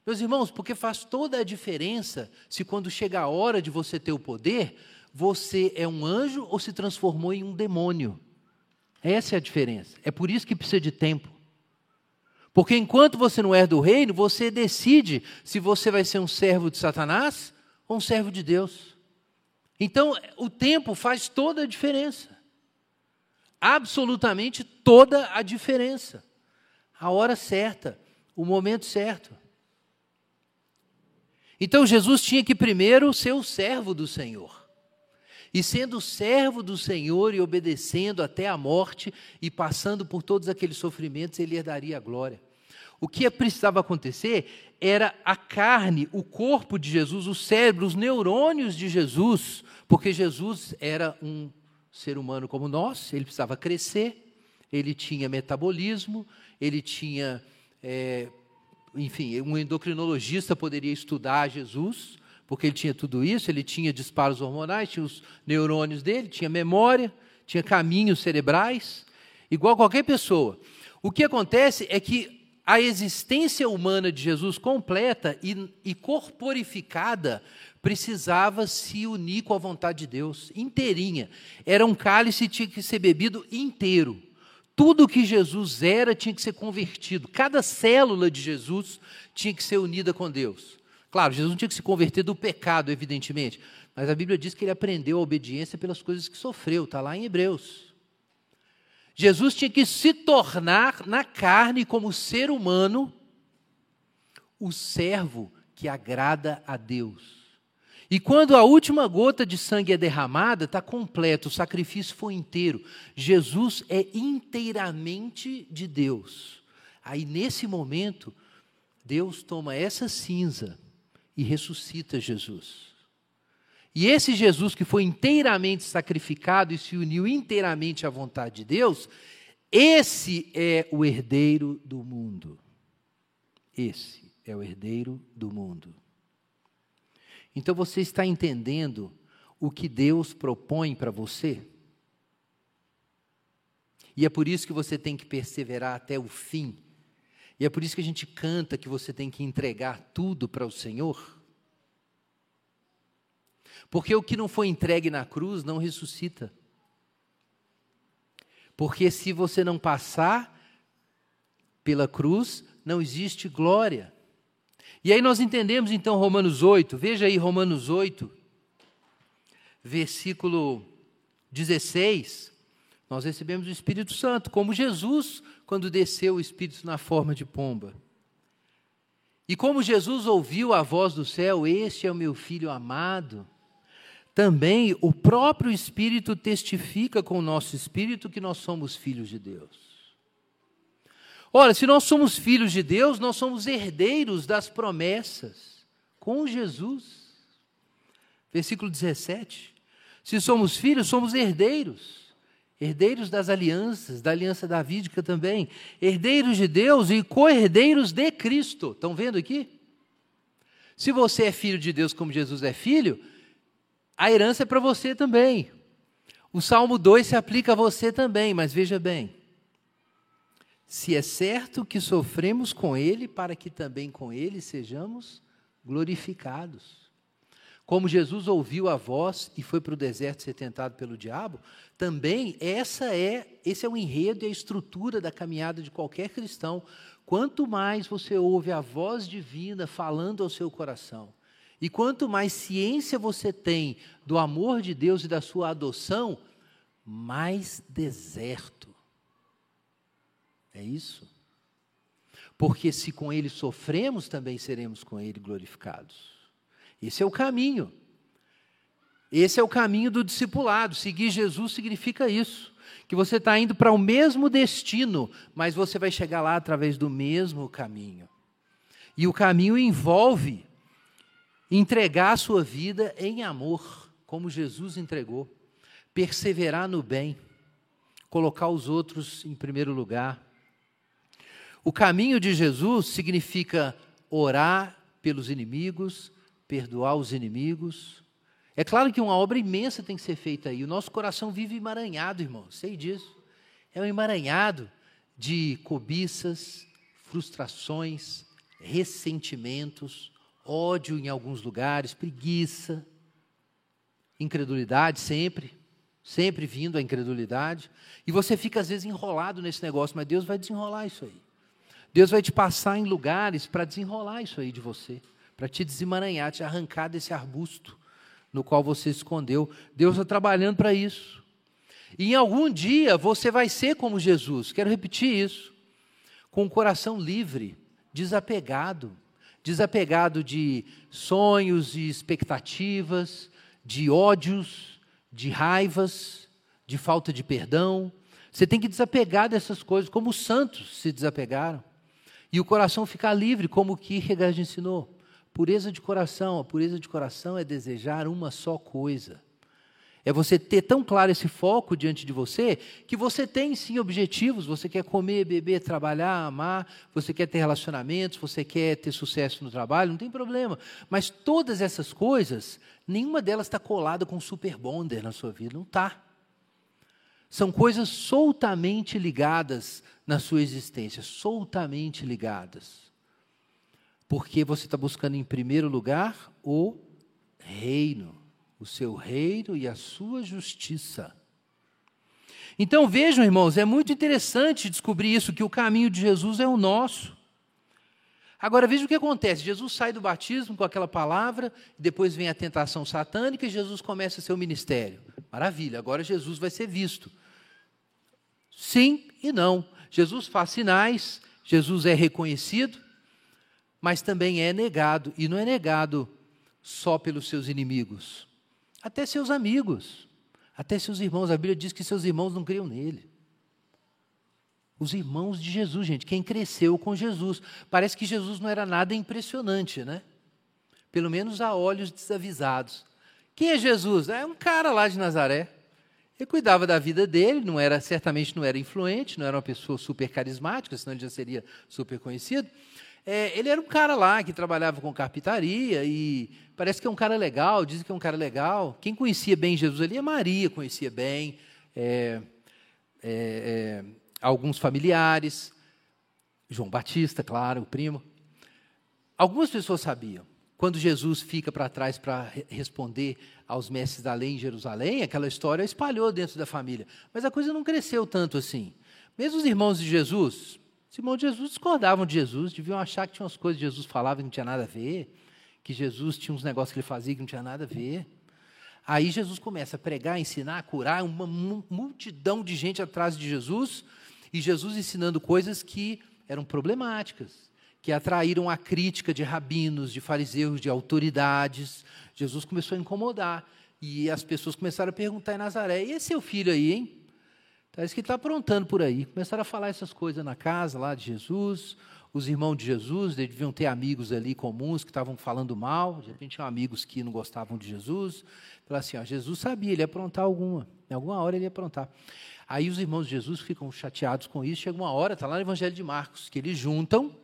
Meus irmãos, porque faz toda a diferença se quando chega a hora de você ter o poder, você é um anjo ou se transformou em um demônio. Essa é a diferença. É por isso que precisa de tempo. Porque enquanto você não herda o reino, você decide se você vai ser um servo de Satanás ou um servo de Deus. Então, o tempo faz toda a diferença. Absolutamente toda a diferença. A hora certa, o momento certo. Então Jesus tinha que primeiro ser o servo do Senhor. E sendo servo do Senhor e obedecendo até a morte e passando por todos aqueles sofrimentos, ele herdaria a glória. O que precisava acontecer era a carne, o corpo de Jesus, o cérebro, os neurônios de Jesus, porque Jesus era um ser humano como nós, ele precisava crescer, ele tinha metabolismo, ele tinha é, enfim, um endocrinologista poderia estudar Jesus, porque ele tinha tudo isso, ele tinha disparos hormonais, tinha os neurônios dele, tinha memória, tinha caminhos cerebrais, igual qualquer pessoa. O que acontece é que a existência humana de Jesus completa e, e corporificada precisava se unir com a vontade de Deus, inteirinha. Era um cálice que tinha que ser bebido inteiro. Tudo que Jesus era tinha que ser convertido. Cada célula de Jesus tinha que ser unida com Deus. Claro, Jesus não tinha que se converter do pecado, evidentemente. Mas a Bíblia diz que ele aprendeu a obediência pelas coisas que sofreu. Está lá em Hebreus. Jesus tinha que se tornar na carne, como ser humano, o servo que agrada a Deus. E quando a última gota de sangue é derramada, está completo, o sacrifício foi inteiro. Jesus é inteiramente de Deus. Aí, nesse momento, Deus toma essa cinza e ressuscita Jesus. E esse Jesus que foi inteiramente sacrificado e se uniu inteiramente à vontade de Deus, esse é o herdeiro do mundo. Esse é o herdeiro do mundo. Então você está entendendo o que Deus propõe para você? E é por isso que você tem que perseverar até o fim. E é por isso que a gente canta que você tem que entregar tudo para o Senhor. Porque o que não foi entregue na cruz não ressuscita. Porque se você não passar pela cruz, não existe glória. E aí nós entendemos então Romanos 8, veja aí Romanos 8, versículo 16. Nós recebemos o Espírito Santo, como Jesus, quando desceu o Espírito na forma de pomba. E como Jesus ouviu a voz do céu: Este é o meu filho amado. Também o próprio Espírito testifica com o nosso espírito que nós somos filhos de Deus. Ora, se nós somos filhos de Deus, nós somos herdeiros das promessas com Jesus. Versículo 17. Se somos filhos, somos herdeiros. Herdeiros das alianças, da aliança davídica também. Herdeiros de Deus e co-herdeiros de Cristo. Estão vendo aqui? Se você é filho de Deus como Jesus é filho, a herança é para você também. O Salmo 2 se aplica a você também, mas veja bem. Se é certo que sofremos com Ele, para que também com Ele sejamos glorificados. Como Jesus ouviu a voz e foi para o deserto ser tentado pelo diabo, também essa é, esse é o enredo e a estrutura da caminhada de qualquer cristão. Quanto mais você ouve a voz divina falando ao seu coração, e quanto mais ciência você tem do amor de Deus e da sua adoção, mais deserto. É isso. Porque se com ele sofremos, também seremos com ele glorificados. Esse é o caminho. Esse é o caminho do discipulado. Seguir Jesus significa isso. Que você está indo para o mesmo destino, mas você vai chegar lá através do mesmo caminho. E o caminho envolve entregar a sua vida em amor, como Jesus entregou, perseverar no bem, colocar os outros em primeiro lugar. O caminho de Jesus significa orar pelos inimigos, perdoar os inimigos. É claro que uma obra imensa tem que ser feita aí. O nosso coração vive emaranhado, irmão, sei disso. É um emaranhado de cobiças, frustrações, ressentimentos, ódio em alguns lugares, preguiça, incredulidade sempre, sempre vindo a incredulidade. E você fica às vezes enrolado nesse negócio, mas Deus vai desenrolar isso aí. Deus vai te passar em lugares para desenrolar isso aí de você para te desemaranhar, te arrancar desse arbusto no qual você se escondeu. Deus está trabalhando para isso. E em algum dia você vai ser como Jesus, quero repetir isso, com o coração livre, desapegado, desapegado de sonhos e expectativas, de ódios, de raivas, de falta de perdão. Você tem que desapegar dessas coisas, como os santos se desapegaram. E o coração ficar livre, como o Kierkegaard ensinou. Pureza de coração, a pureza de coração é desejar uma só coisa. É você ter tão claro esse foco diante de você que você tem sim objetivos. Você quer comer, beber, trabalhar, amar, você quer ter relacionamentos, você quer ter sucesso no trabalho, não tem problema. Mas todas essas coisas, nenhuma delas está colada com super bonder na sua vida. Não está. São coisas soltamente ligadas na sua existência, soltamente ligadas. Porque você está buscando em primeiro lugar o reino, o seu reino e a sua justiça. Então vejam, irmãos, é muito interessante descobrir isso, que o caminho de Jesus é o nosso. Agora veja o que acontece: Jesus sai do batismo com aquela palavra, depois vem a tentação satânica e Jesus começa seu ministério. Maravilha, agora Jesus vai ser visto. Sim e não. Jesus faz sinais, Jesus é reconhecido, mas também é negado, e não é negado só pelos seus inimigos, até seus amigos, até seus irmãos. A Bíblia diz que seus irmãos não criam nele. Os irmãos de Jesus, gente, quem cresceu com Jesus. Parece que Jesus não era nada impressionante, né? Pelo menos a olhos desavisados. Quem é Jesus? É um cara lá de Nazaré. Ele cuidava da vida dele, não era certamente não era influente, não era uma pessoa super carismática, senão ele já seria super conhecido. É, ele era um cara lá que trabalhava com carpintaria e parece que é um cara legal, dizem que é um cara legal. Quem conhecia bem Jesus ali é Maria, conhecia bem, é, é, é, alguns familiares, João Batista, claro, o primo. Algumas pessoas sabiam. Quando Jesus fica para trás para responder aos mestres da lei em Jerusalém, aquela história espalhou dentro da família. Mas a coisa não cresceu tanto assim. Mesmo os irmãos de Jesus, os irmãos de Jesus discordavam de Jesus, deviam achar que tinha umas coisas que Jesus falava que não tinha nada a ver, que Jesus tinha uns negócios que ele fazia que não tinha nada a ver. Aí Jesus começa a pregar, ensinar, curar uma multidão de gente atrás de Jesus, e Jesus ensinando coisas que eram problemáticas, que atraíram a crítica de rabinos, de fariseus, de autoridades. Jesus começou a incomodar. E as pessoas começaram a perguntar em Nazaré: e esse seu filho aí, hein? Parece que está aprontando por aí. Começaram a falar essas coisas na casa lá de Jesus. Os irmãos de Jesus deviam ter amigos ali comuns que estavam falando mal. De repente tinham amigos que não gostavam de Jesus. Falaram assim: ó, Jesus sabia, ele ia aprontar alguma. Em alguma hora ele ia aprontar. Aí os irmãos de Jesus ficam chateados com isso. Chega uma hora, está lá no Evangelho de Marcos, que eles juntam,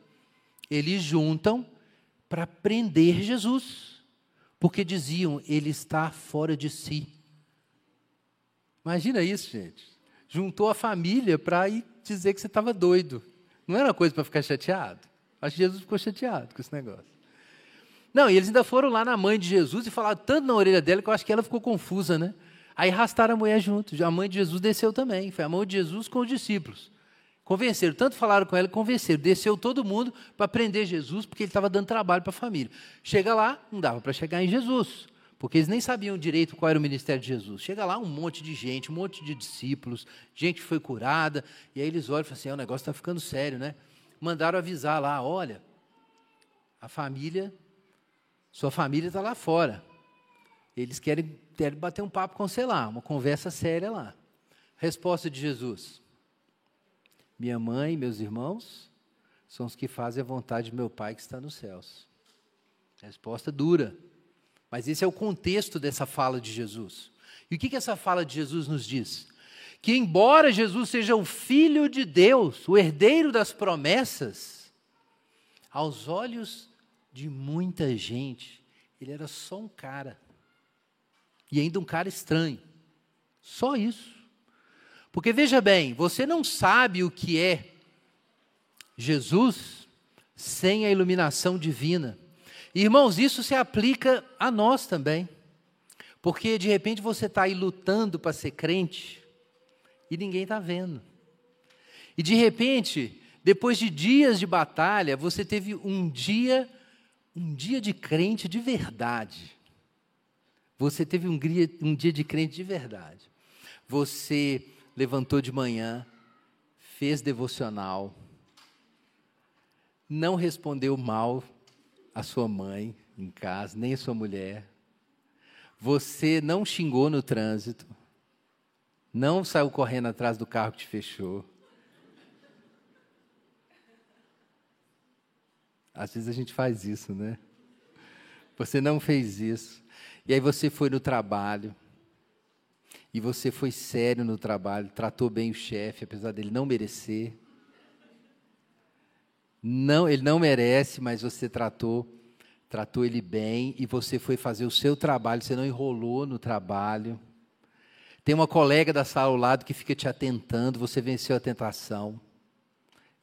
eles juntam para prender Jesus, porque diziam, ele está fora de si. Imagina isso, gente. Juntou a família para ir dizer que você estava doido. Não era coisa para ficar chateado. Acho que Jesus ficou chateado com esse negócio. Não, e eles ainda foram lá na mãe de Jesus e falaram tanto na orelha dela que eu acho que ela ficou confusa, né? Aí arrastaram a mulher junto. A mãe de Jesus desceu também. Foi a mão de Jesus com os discípulos. Convenceram, tanto falaram com ela, convenceram. Desceu todo mundo para prender Jesus, porque ele estava dando trabalho para a família. Chega lá, não dava para chegar em Jesus, porque eles nem sabiam direito qual era o ministério de Jesus. Chega lá, um monte de gente, um monte de discípulos, gente foi curada, e aí eles olham e falam assim: é, o negócio está ficando sério, né? Mandaram avisar lá: olha, a família, sua família está lá fora. Eles querem, querem bater um papo com você lá, uma conversa séria lá. Resposta de Jesus: minha mãe meus irmãos são os que fazem a vontade de meu Pai que está nos céus. Resposta dura. Mas esse é o contexto dessa fala de Jesus. E o que, que essa fala de Jesus nos diz? Que, embora Jesus seja o Filho de Deus, o herdeiro das promessas, aos olhos de muita gente, ele era só um cara. E ainda um cara estranho. Só isso. Porque veja bem, você não sabe o que é Jesus sem a iluminação divina. Irmãos, isso se aplica a nós também. Porque de repente você está aí lutando para ser crente e ninguém está vendo. E de repente, depois de dias de batalha, você teve um dia, um dia de crente de verdade. Você teve um dia, um dia de crente de verdade. Você levantou de manhã, fez devocional, não respondeu mal a sua mãe em casa, nem a sua mulher. Você não xingou no trânsito, não saiu correndo atrás do carro que te fechou. Às vezes a gente faz isso, né? Você não fez isso. E aí você foi no trabalho, e você foi sério no trabalho, tratou bem o chefe, apesar dele não merecer. Não, ele não merece, mas você tratou, tratou ele bem e você foi fazer o seu trabalho, você não enrolou no trabalho. Tem uma colega da sala ao lado que fica te atentando, você venceu a tentação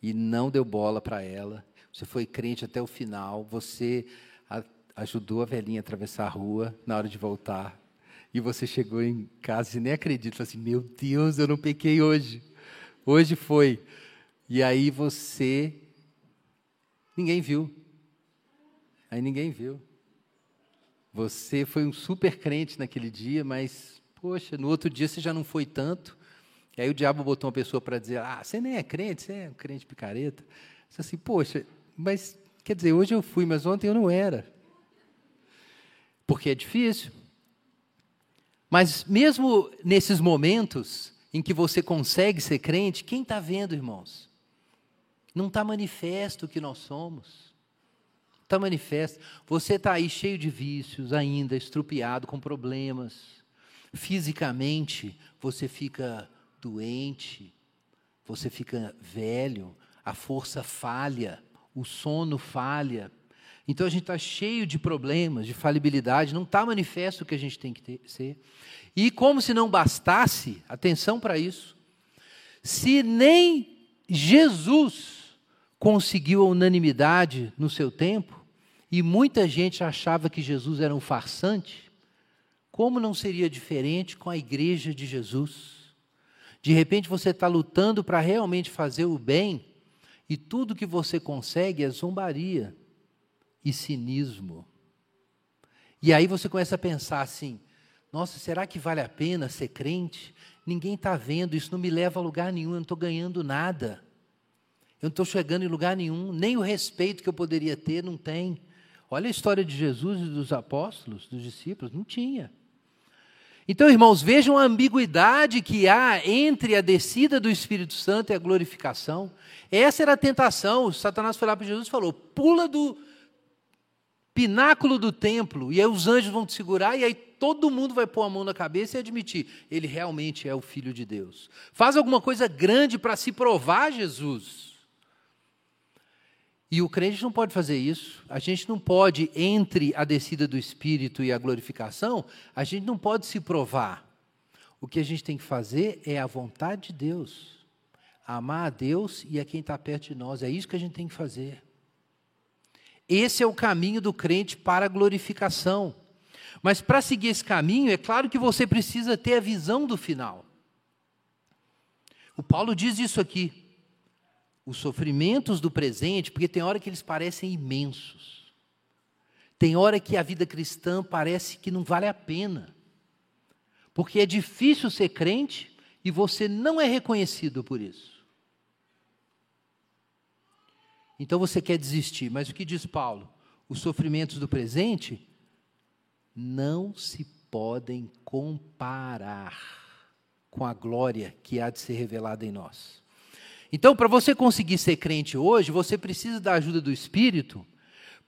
e não deu bola para ela. Você foi crente até o final, você ajudou a velhinha a atravessar a rua na hora de voltar e você chegou em casa e nem acredita, assim, meu Deus, eu não pequei hoje. Hoje foi. E aí você ninguém viu. Aí ninguém viu. Você foi um super crente naquele dia, mas poxa, no outro dia você já não foi tanto. E aí o diabo botou uma pessoa para dizer: "Ah, você nem é crente, você é um crente picareta". Você assim: "Poxa, mas quer dizer, hoje eu fui, mas ontem eu não era". Porque é difícil. Mas mesmo nesses momentos em que você consegue ser crente, quem está vendo, irmãos? Não está manifesto o que nós somos. Está manifesto. Você está aí cheio de vícios ainda, estrupiado, com problemas. Fisicamente, você fica doente, você fica velho, a força falha, o sono falha, então a gente está cheio de problemas, de falibilidade, não está manifesto o que a gente tem que ter, ser. E como se não bastasse, atenção para isso, se nem Jesus conseguiu a unanimidade no seu tempo, e muita gente achava que Jesus era um farsante, como não seria diferente com a igreja de Jesus? De repente você está lutando para realmente fazer o bem, e tudo que você consegue é zombaria e cinismo. E aí você começa a pensar assim: nossa, será que vale a pena ser crente? Ninguém está vendo, isso não me leva a lugar nenhum, eu não estou ganhando nada. Eu não estou chegando em lugar nenhum, nem o respeito que eu poderia ter, não tem. Olha a história de Jesus e dos apóstolos, dos discípulos, não tinha. Então, irmãos, vejam a ambiguidade que há entre a descida do Espírito Santo e a glorificação. Essa era a tentação. Satanás foi lá para Jesus e falou: pula do, pináculo do templo, e aí os anjos vão te segurar, e aí todo mundo vai pôr a mão na cabeça e admitir: ele realmente é o Filho de Deus. Faz alguma coisa grande para se provar Jesus. E o crente não pode fazer isso. A gente não pode, entre a descida do Espírito e a glorificação, a gente não pode se provar. O que a gente tem que fazer é a vontade de Deus. Amar a Deus e a quem está perto de nós. É isso que a gente tem que fazer. Esse é o caminho do crente para a glorificação. Mas para seguir esse caminho, é claro que você precisa ter a visão do final. O Paulo diz isso aqui os sofrimentos do presente, porque tem hora que eles parecem imensos. Tem hora que a vida cristã parece que não vale a pena. Porque é difícil ser crente e você não é reconhecido por isso. Então você quer desistir, mas o que diz Paulo? Os sofrimentos do presente não se podem comparar com a glória que há de ser revelada em nós. Então, para você conseguir ser crente hoje, você precisa da ajuda do Espírito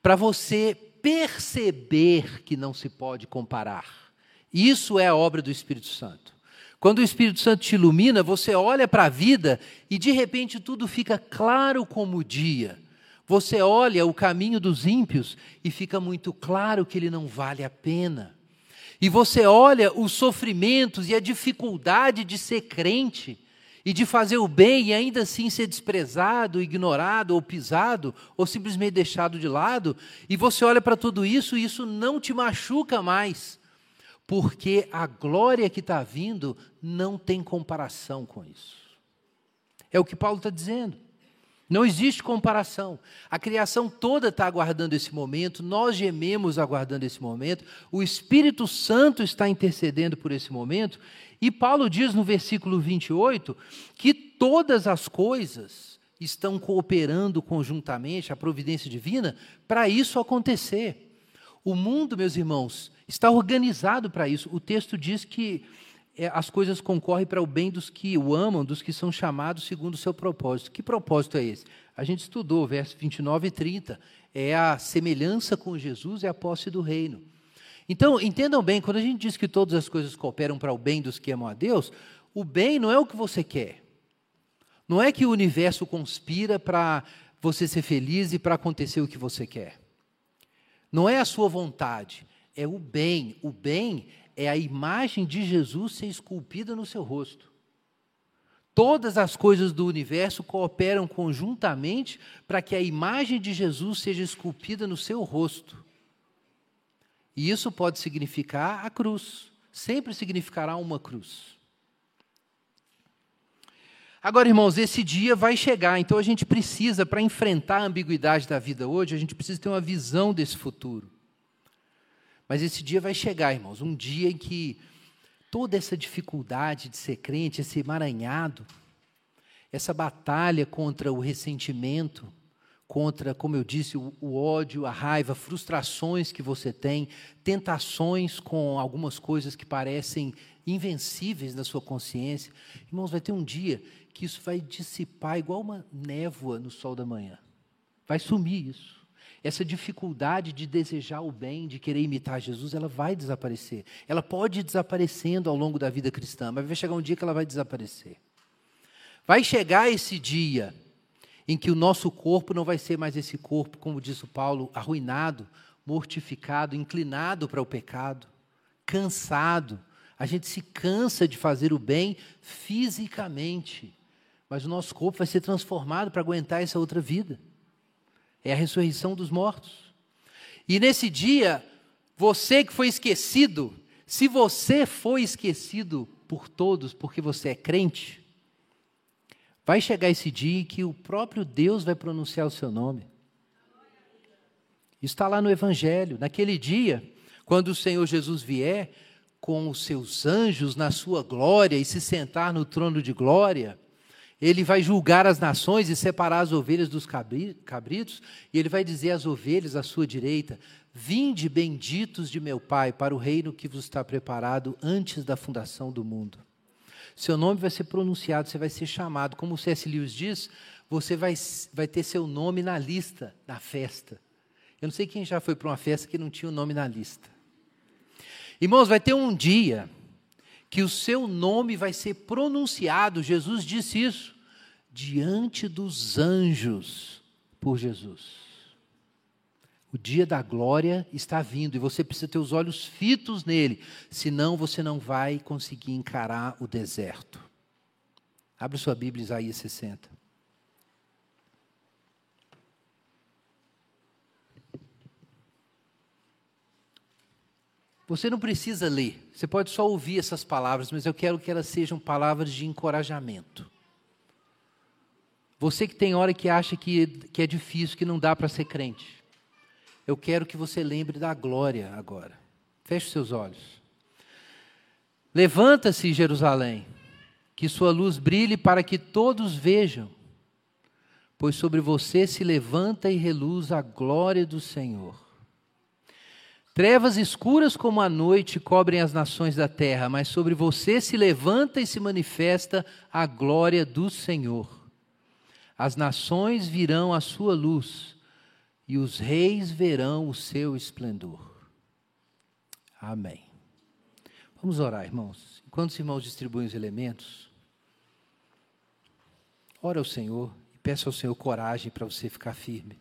para você perceber que não se pode comparar. Isso é a obra do Espírito Santo. Quando o Espírito Santo te ilumina, você olha para a vida e de repente tudo fica claro como o dia. Você olha o caminho dos ímpios e fica muito claro que ele não vale a pena. E você olha os sofrimentos e a dificuldade de ser crente e de fazer o bem e ainda assim ser desprezado, ignorado ou pisado, ou simplesmente deixado de lado, e você olha para tudo isso e isso não te machuca mais, porque a glória que está vindo não tem comparação com isso. É o que Paulo está dizendo. Não existe comparação. A criação toda está aguardando esse momento, nós gememos aguardando esse momento, o Espírito Santo está intercedendo por esse momento, e Paulo diz no versículo 28 que todas as coisas estão cooperando conjuntamente, a providência divina, para isso acontecer. O mundo, meus irmãos, está organizado para isso. O texto diz que é, as coisas concorrem para o bem dos que o amam, dos que são chamados segundo o seu propósito. Que propósito é esse? A gente estudou, versos 29 e 30. É a semelhança com Jesus e a posse do reino. Então, entendam bem, quando a gente diz que todas as coisas cooperam para o bem dos que amam a Deus, o bem não é o que você quer. Não é que o universo conspira para você ser feliz e para acontecer o que você quer. Não é a sua vontade, é o bem. O bem é a imagem de Jesus ser esculpida no seu rosto. Todas as coisas do universo cooperam conjuntamente para que a imagem de Jesus seja esculpida no seu rosto. E isso pode significar a cruz. Sempre significará uma cruz. Agora, irmãos, esse dia vai chegar, então a gente precisa, para enfrentar a ambiguidade da vida hoje, a gente precisa ter uma visão desse futuro. Mas esse dia vai chegar, irmãos, um dia em que toda essa dificuldade de ser crente, esse emaranhado, essa batalha contra o ressentimento, contra, como eu disse, o, o, ódio, a raiva, frustrações que você tem, tentações com algumas coisas que parecem invencíveis na sua consciência. Irmãos, vai ter um dia que isso vai dissipar igual uma névoa no sol da manhã. Vai sumir isso. Essa dificuldade de desejar o bem, de querer imitar Jesus, ela vai desaparecer. Ela pode ir desaparecendo ao longo da vida cristã, mas vai chegar um dia que ela vai desaparecer. Vai chegar esse dia em que o nosso corpo não vai ser mais esse corpo, como diz o Paulo, arruinado, mortificado, inclinado para o pecado, cansado. A gente se cansa de fazer o bem fisicamente, mas o nosso corpo vai ser transformado para aguentar essa outra vida. É a ressurreição dos mortos. E nesse dia, você que foi esquecido, se você foi esquecido por todos porque você é crente, Vai chegar esse dia em que o próprio Deus vai pronunciar o seu nome. Está lá no Evangelho. Naquele dia, quando o Senhor Jesus vier com os seus anjos na sua glória e se sentar no trono de glória, ele vai julgar as nações e separar as ovelhas dos cabritos, e ele vai dizer às ovelhas à sua direita: Vinde benditos de meu Pai para o reino que vos está preparado antes da fundação do mundo seu nome vai ser pronunciado, você vai ser chamado. Como o C.S. Lewis diz, você vai, vai ter seu nome na lista da festa. Eu não sei quem já foi para uma festa que não tinha o nome na lista. Irmãos, vai ter um dia que o seu nome vai ser pronunciado, Jesus disse isso, diante dos anjos, por Jesus. O dia da glória está vindo e você precisa ter os olhos fitos nele, senão você não vai conseguir encarar o deserto. Abra sua Bíblia, Isaías 60. Você não precisa ler, você pode só ouvir essas palavras, mas eu quero que elas sejam palavras de encorajamento. Você que tem hora que acha que, que é difícil, que não dá para ser crente eu quero que você lembre da glória agora. Feche seus olhos. Levanta-se, Jerusalém, que sua luz brilhe para que todos vejam, pois sobre você se levanta e reluz a glória do Senhor. Trevas escuras como a noite cobrem as nações da terra, mas sobre você se levanta e se manifesta a glória do Senhor. As nações virão à sua luz e os reis verão o seu esplendor. Amém. Vamos orar, irmãos. Enquanto os irmãos distribuem os elementos, ora ao Senhor e peça ao Senhor coragem para você ficar firme.